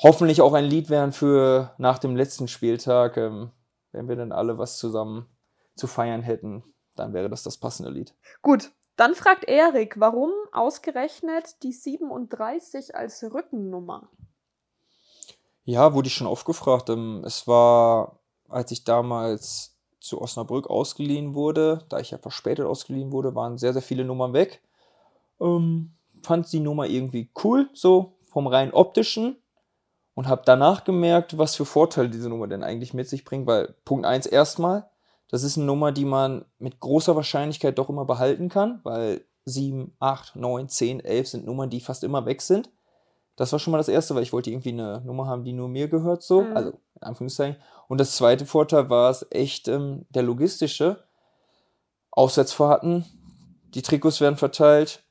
hoffentlich auch ein Lied werden für nach dem letzten Spieltag, ähm, wenn wir dann alle was zusammen zu feiern hätten, dann wäre das das passende Lied. Gut, dann fragt Erik, warum ausgerechnet die 37 als Rückennummer? Ja, wurde ich schon oft gefragt. Ähm, Es war, als ich damals zu Osnabrück ausgeliehen wurde, da ich ja verspätet ausgeliehen wurde, waren sehr, sehr viele Nummern weg. Ähm, fand die Nummer irgendwie cool, so vom rein optischen. Und habe danach gemerkt, was für Vorteile diese Nummer denn eigentlich mit sich bringt. Weil Punkt 1 erstmal, das ist eine Nummer, die man mit großer Wahrscheinlichkeit doch immer behalten kann, weil 7, 8, 9, 10, 11 sind Nummern, die fast immer weg sind. Das war schon mal das Erste, weil ich wollte irgendwie eine Nummer haben, die nur mir gehört, so. Mhm. Also, in Anführungszeichen. Und das zweite Vorteil war es echt ähm, der logistische. Auswärtsfahrten, die Trikots werden verteilt.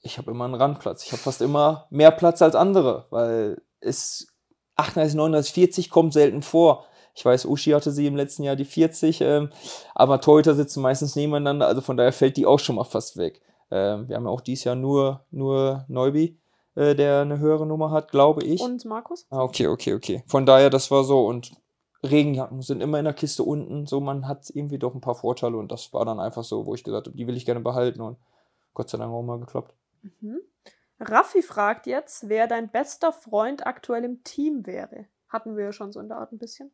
Ich habe immer einen Randplatz. Ich habe fast immer mehr Platz als andere, weil es 38, 39, 40 kommt selten vor. Ich weiß, Uschi hatte sie im letzten Jahr die 40, ähm, aber Torhüter sitzen meistens nebeneinander, also von daher fällt die auch schon mal fast weg. Ähm, wir haben ja auch dieses Jahr nur, nur Neuby, äh, der eine höhere Nummer hat, glaube ich. Und Markus? Ah, okay, okay, okay. Von daher, das war so und Regenjacken sind immer in der Kiste unten. So, man hat irgendwie doch ein paar Vorteile und das war dann einfach so, wo ich gesagt habe, die will ich gerne behalten und Gott sei Dank auch mal geklappt. Mhm. Raffi fragt jetzt, wer dein bester Freund aktuell im Team wäre. Hatten wir ja schon so in der Art ein bisschen.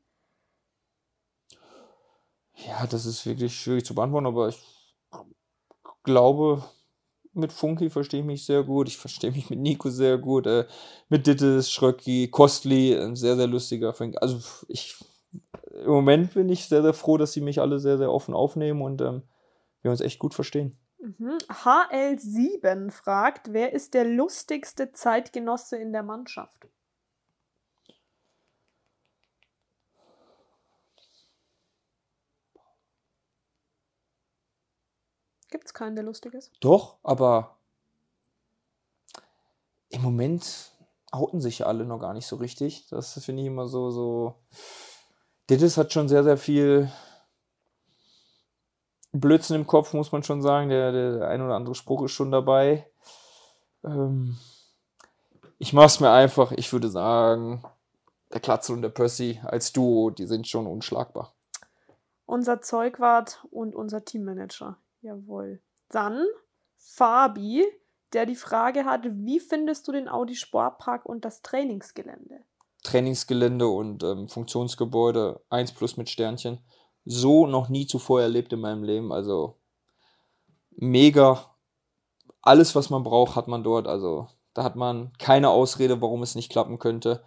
Ja, das ist wirklich schwierig zu beantworten, aber ich glaube, mit Funky verstehe ich mich sehr gut. Ich verstehe mich mit Nico sehr gut. Äh, mit Dittes, Schröcki, Kostli, ein sehr, sehr lustiger Frank. Also ich im Moment bin ich sehr, sehr froh, dass sie mich alle sehr, sehr offen aufnehmen und ähm, wir uns echt gut verstehen. Mhm. HL7 fragt, wer ist der lustigste Zeitgenosse in der Mannschaft? Gibt es keinen, der lustig ist? Doch, aber im Moment outen sich ja alle noch gar nicht so richtig. Das finde ich immer so, so. Dittis hat schon sehr, sehr viel Blödsinn im Kopf, muss man schon sagen. Der, der ein oder andere Spruch ist schon dabei. Ähm, ich mach's mir einfach, ich würde sagen, der Klatzel und der Percy als Duo, die sind schon unschlagbar. Unser Zeugwart und unser Teammanager. Jawohl. Dann Fabi, der die Frage hat, wie findest du den Audi Sportpark und das Trainingsgelände? Trainingsgelände und ähm, Funktionsgebäude 1 plus mit Sternchen. So noch nie zuvor erlebt in meinem Leben. Also mega. Alles, was man braucht, hat man dort. Also da hat man keine Ausrede, warum es nicht klappen könnte.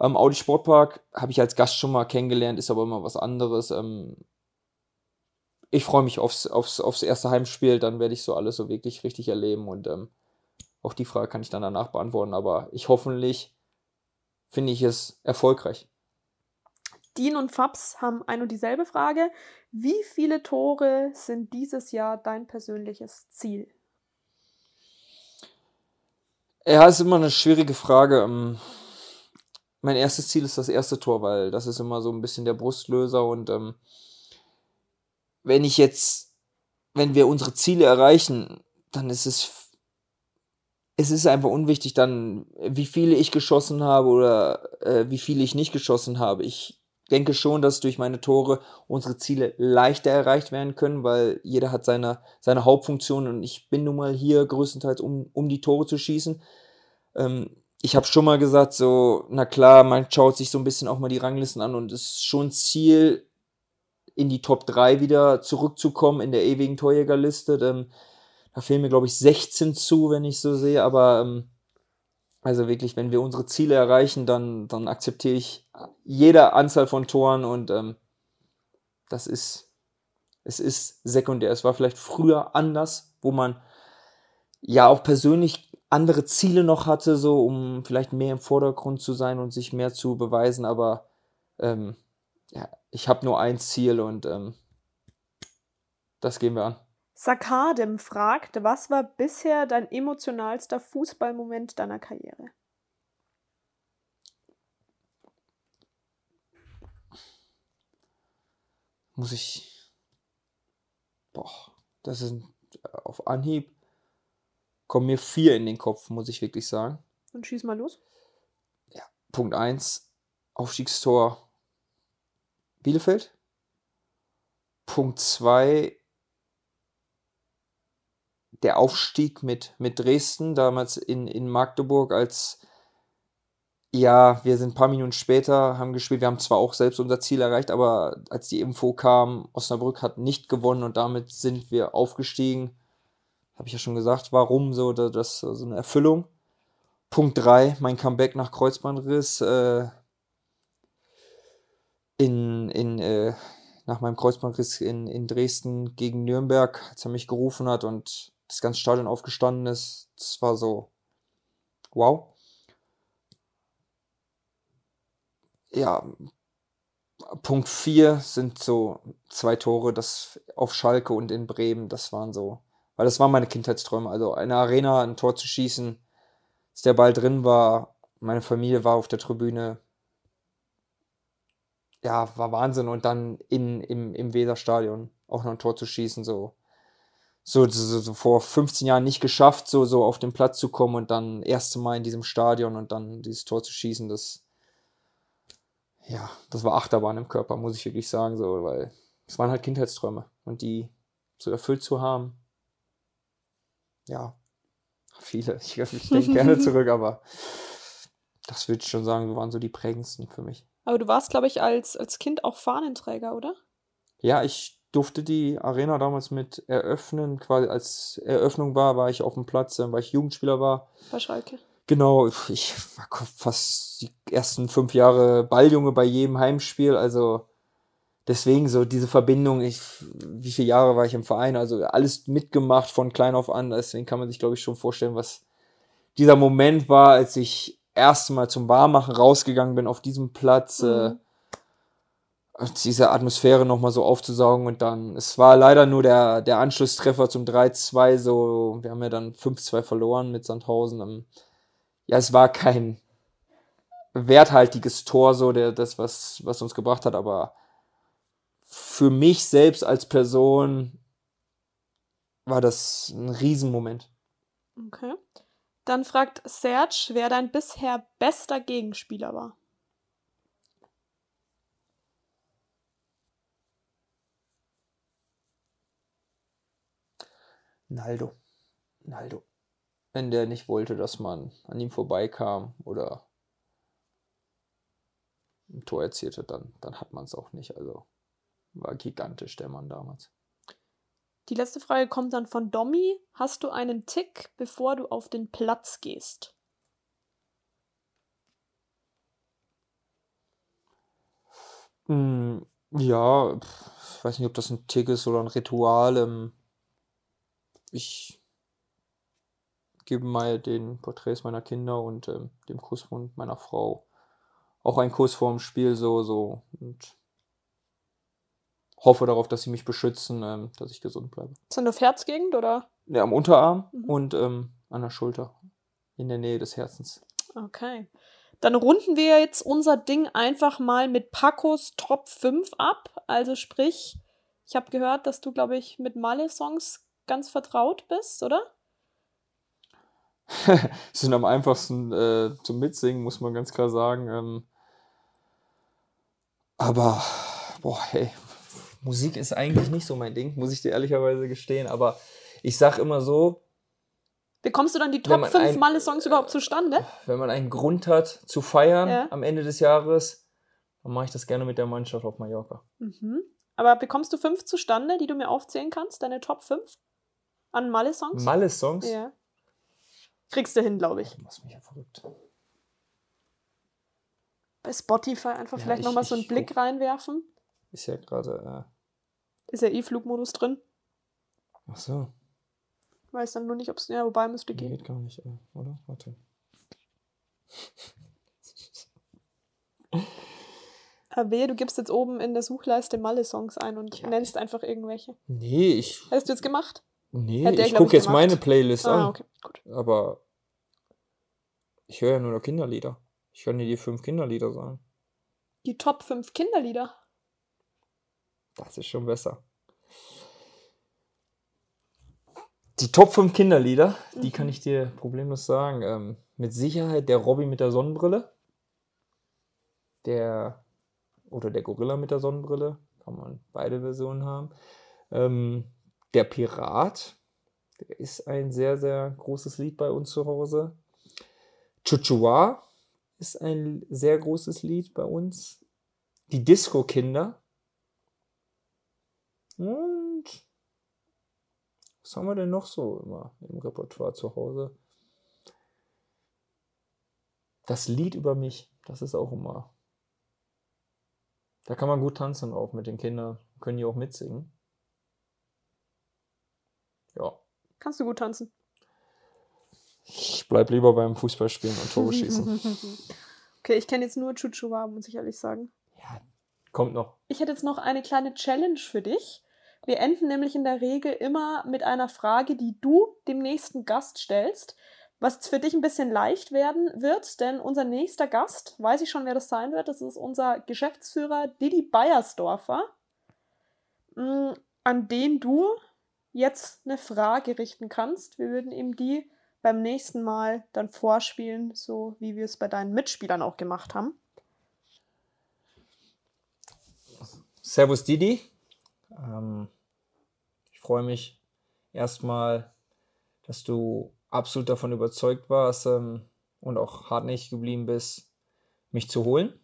Ähm, Audi Sportpark habe ich als Gast schon mal kennengelernt, ist aber immer was anderes. Ähm, ich freue mich aufs, aufs, aufs erste Heimspiel, dann werde ich so alles so wirklich richtig erleben und ähm, auch die Frage kann ich dann danach beantworten, aber ich hoffentlich finde ich es erfolgreich. Dean und Fabs haben ein und dieselbe Frage. Wie viele Tore sind dieses Jahr dein persönliches Ziel? Ja, ist immer eine schwierige Frage. Ähm, mein erstes Ziel ist das erste Tor, weil das ist immer so ein bisschen der Brustlöser und ähm, wenn ich jetzt, wenn wir unsere Ziele erreichen, dann ist es, es ist einfach unwichtig dann, wie viele ich geschossen habe oder äh, wie viele ich nicht geschossen habe. Ich denke schon, dass durch meine Tore unsere Ziele leichter erreicht werden können, weil jeder hat seine, seine Hauptfunktion und ich bin nun mal hier größtenteils, um, um die Tore zu schießen. Ähm, ich habe schon mal gesagt, so, na klar, man schaut sich so ein bisschen auch mal die Ranglisten an und es ist schon Ziel, in die Top 3 wieder zurückzukommen in der ewigen Torjägerliste. Ähm, da fehlen mir, glaube ich, 16 zu, wenn ich so sehe. Aber ähm, also wirklich, wenn wir unsere Ziele erreichen, dann, dann akzeptiere ich jede Anzahl von Toren und ähm, das ist, es ist sekundär. Es war vielleicht früher anders, wo man ja auch persönlich andere Ziele noch hatte, so um vielleicht mehr im Vordergrund zu sein und sich mehr zu beweisen, aber ähm, ja, ich habe nur ein Ziel und ähm, das gehen wir an. Sakadem fragt, was war bisher dein emotionalster Fußballmoment deiner Karriere? Muss ich. Boah, das ist auf Anhieb. Kommen mir vier in den Kopf, muss ich wirklich sagen. Dann schieß mal los. Ja, Punkt 1, Aufstiegstor Bielefeld. Punkt 2, der Aufstieg mit, mit Dresden, damals in, in Magdeburg, als ja, wir sind ein paar Minuten später, haben gespielt, wir haben zwar auch selbst unser Ziel erreicht, aber als die Info kam, Osnabrück hat nicht gewonnen und damit sind wir aufgestiegen. Habe ich ja schon gesagt, warum so, das so eine Erfüllung. Punkt 3, mein Comeback nach Kreuzbandriss. Äh, in, in, äh, nach meinem Kreuzbandriss in, in Dresden gegen Nürnberg, als er mich gerufen hat und das ganze Stadion aufgestanden ist. Das war so, wow. Ja, Punkt 4 sind so zwei Tore, das auf Schalke und in Bremen, das waren so, weil das waren meine Kindheitsträume. Also eine Arena, ein Tor zu schießen, dass der Ball drin war, meine Familie war auf der Tribüne, ja, war Wahnsinn. Und dann in, im, im Weserstadion auch noch ein Tor zu schießen, so. So, so, so vor 15 Jahren nicht geschafft, so, so auf den Platz zu kommen und dann erste Mal in diesem Stadion und dann dieses Tor zu schießen, das, ja, das war Achterbahn im Körper, muss ich wirklich sagen, so, weil es waren halt Kindheitsträume und die so erfüllt zu haben, ja, viele. Ich, ich denke gerne zurück, aber das würde ich schon sagen, waren so die prägendsten für mich. Aber du warst, glaube ich, als, als Kind auch Fahnenträger, oder? Ja, ich durfte die Arena damals mit eröffnen. Quasi als Eröffnung war, war ich auf dem Platz, äh, weil ich Jugendspieler war. Bei Schalke. Genau, ich war fast die ersten fünf Jahre Balljunge bei jedem Heimspiel. Also deswegen so diese Verbindung. Ich, wie viele Jahre war ich im Verein? Also alles mitgemacht von klein auf an. Deswegen kann man sich, glaube ich, schon vorstellen, was dieser Moment war, als ich erste Mal zum Warmachen rausgegangen bin auf diesem Platz. Äh, mhm. Äh, diese Atmosphäre nochmal so aufzusaugen und dann, es war leider nur der, der Anschlusstreffer zum 3-2, so, wir haben ja dann 5-2 verloren mit Sandhausen. Ähm, ja, es war kein werthaltiges Tor, so, der, das, was, was uns gebracht hat, aber für mich selbst als Person war das ein Riesenmoment. Okay. Dann fragt Serge, wer dein bisher bester Gegenspieler war. Naldo. Naldo. Wenn der nicht wollte, dass man an ihm vorbeikam oder ein Tor erzielte, dann, dann hat man es auch nicht. Also war gigantisch der Mann damals. Die letzte Frage kommt dann von Domi. Hast du einen Tick, bevor du auf den Platz gehst? Hm, ja, ich weiß nicht, ob das ein Tick ist oder ein Ritual. Ähm, ich gebe mal den Porträts meiner Kinder und ähm, dem Kussmund meiner Frau auch einen Kuss vorm Spiel so, so und hoffe darauf, dass sie mich beschützen, ähm, dass ich gesund bleibe. Ist das auf Herzgegend oder? Ja, am Unterarm mhm. und ähm, an der Schulter, in der Nähe des Herzens. Okay. Dann runden wir jetzt unser Ding einfach mal mit Pacos Top 5 ab. Also sprich, ich habe gehört, dass du, glaube ich, mit Malle-Songs ganz vertraut bist, oder? sind am einfachsten äh, zum Mitsingen, muss man ganz klar sagen. Ähm, aber, boah, hey, Musik ist eigentlich nicht so mein Ding, muss ich dir ehrlicherweise gestehen. Aber ich sag immer so. Bekommst du dann die Top 5 Malle-Songs überhaupt zustande? Wenn man einen Grund hat zu feiern ja. am Ende des Jahres, dann mache ich das gerne mit der Mannschaft auf Mallorca. Mhm. Aber bekommst du fünf zustande, die du mir aufzählen kannst? Deine Top 5? An Malle-Songs? Malle-Songs? Ja. Kriegst du hin, glaube ich. Du machst mich ja verrückt. Bei Spotify einfach ja, vielleicht nochmal so einen Blick guck. reinwerfen. Ist ja gerade. Ist ja eh Flugmodus drin. Ach so. Weiß dann nur nicht, ob es. Ja, wobei müsste gehen. Geht gar nicht, äh, oder? Warte. Wehe, du gibst jetzt oben in der Suchleiste Malle-Songs ein und ja. nennst einfach irgendwelche. Nee, ich. Hast du jetzt gemacht? Nee, ich gucke jetzt meine Playlist ah, an. Okay, gut. Aber ich höre ja nur noch Kinderlieder. Ich kann dir die fünf Kinderlieder sagen. Die Top 5 Kinderlieder? Das ist schon besser. Die Top 5 Kinderlieder, mhm. die kann ich dir problemlos sagen. Ähm, mit Sicherheit der Robby mit der Sonnenbrille. Der oder der Gorilla mit der Sonnenbrille. Kann man beide Versionen haben. Ähm, der Pirat, der ist ein sehr, sehr großes Lied bei uns zu Hause. Chuchua ist ein sehr großes Lied bei uns. Die Disco-Kinder. Und was haben wir denn noch so immer im Repertoire zu Hause? Das Lied über mich, das ist auch immer. Da kann man gut tanzen drauf mit den Kindern. Können die auch mitsingen. Ja. Kannst du gut tanzen? Ich bleib lieber beim Fußballspielen und Tore schießen. okay, ich kenne jetzt nur Chuchuwa, muss ich ehrlich sagen. Ja, kommt noch. Ich hätte jetzt noch eine kleine Challenge für dich. Wir enden nämlich in der Regel immer mit einer Frage, die du dem nächsten Gast stellst, was für dich ein bisschen leicht werden wird, denn unser nächster Gast, weiß ich schon, wer das sein wird, das ist unser Geschäftsführer Didi Beiersdorfer, mm, an den du jetzt eine Frage richten kannst. Wir würden ihm die beim nächsten Mal dann vorspielen, so wie wir es bei deinen Mitspielern auch gemacht haben. Servus Didi. Ähm, ich freue mich erstmal, dass du absolut davon überzeugt warst ähm, und auch hartnäckig geblieben bist, mich zu holen.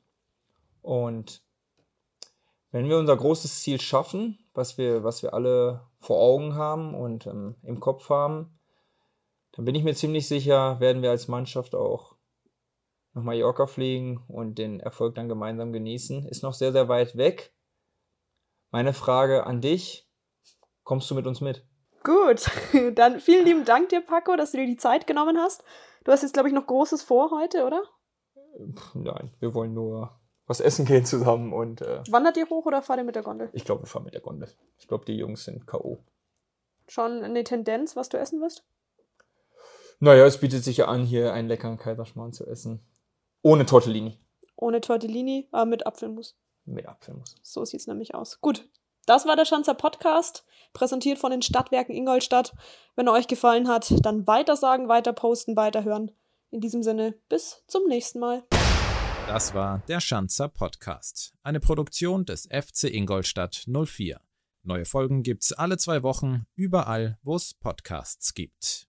Und wenn wir unser großes Ziel schaffen, was wir, was wir alle vor Augen haben und ähm, im Kopf haben, dann bin ich mir ziemlich sicher, werden wir als Mannschaft auch nach Mallorca fliegen und den Erfolg dann gemeinsam genießen. Ist noch sehr, sehr weit weg. Meine Frage an dich, kommst du mit uns mit? Gut, dann vielen lieben Dank dir, Paco, dass du dir die Zeit genommen hast. Du hast jetzt, glaube ich, noch Großes vor heute, oder? Nein, wir wollen nur was essen gehen zusammen und. Äh, Wandert ihr hoch oder fahrt ihr mit der Gondel? Ich glaube, wir fahren mit der Gondel. Ich glaube, die Jungs sind K.O. Schon eine Tendenz, was du essen wirst? Naja, es bietet sich ja an, hier einen leckeren Kaiserschmarrn zu essen. Ohne Tortellini. Ohne Tortellini, aber mit Apfelmus. Mit Apfelmus. So sieht es nämlich aus. Gut, das war der Schanzer Podcast, präsentiert von den Stadtwerken Ingolstadt. Wenn er euch gefallen hat, dann weitersagen, weiter posten, weiterhören. In diesem Sinne, bis zum nächsten Mal. Das war der Schanzer Podcast, eine Produktion des FC Ingolstadt 04. Neue Folgen gibt's alle zwei Wochen, überall, wo es Podcasts gibt.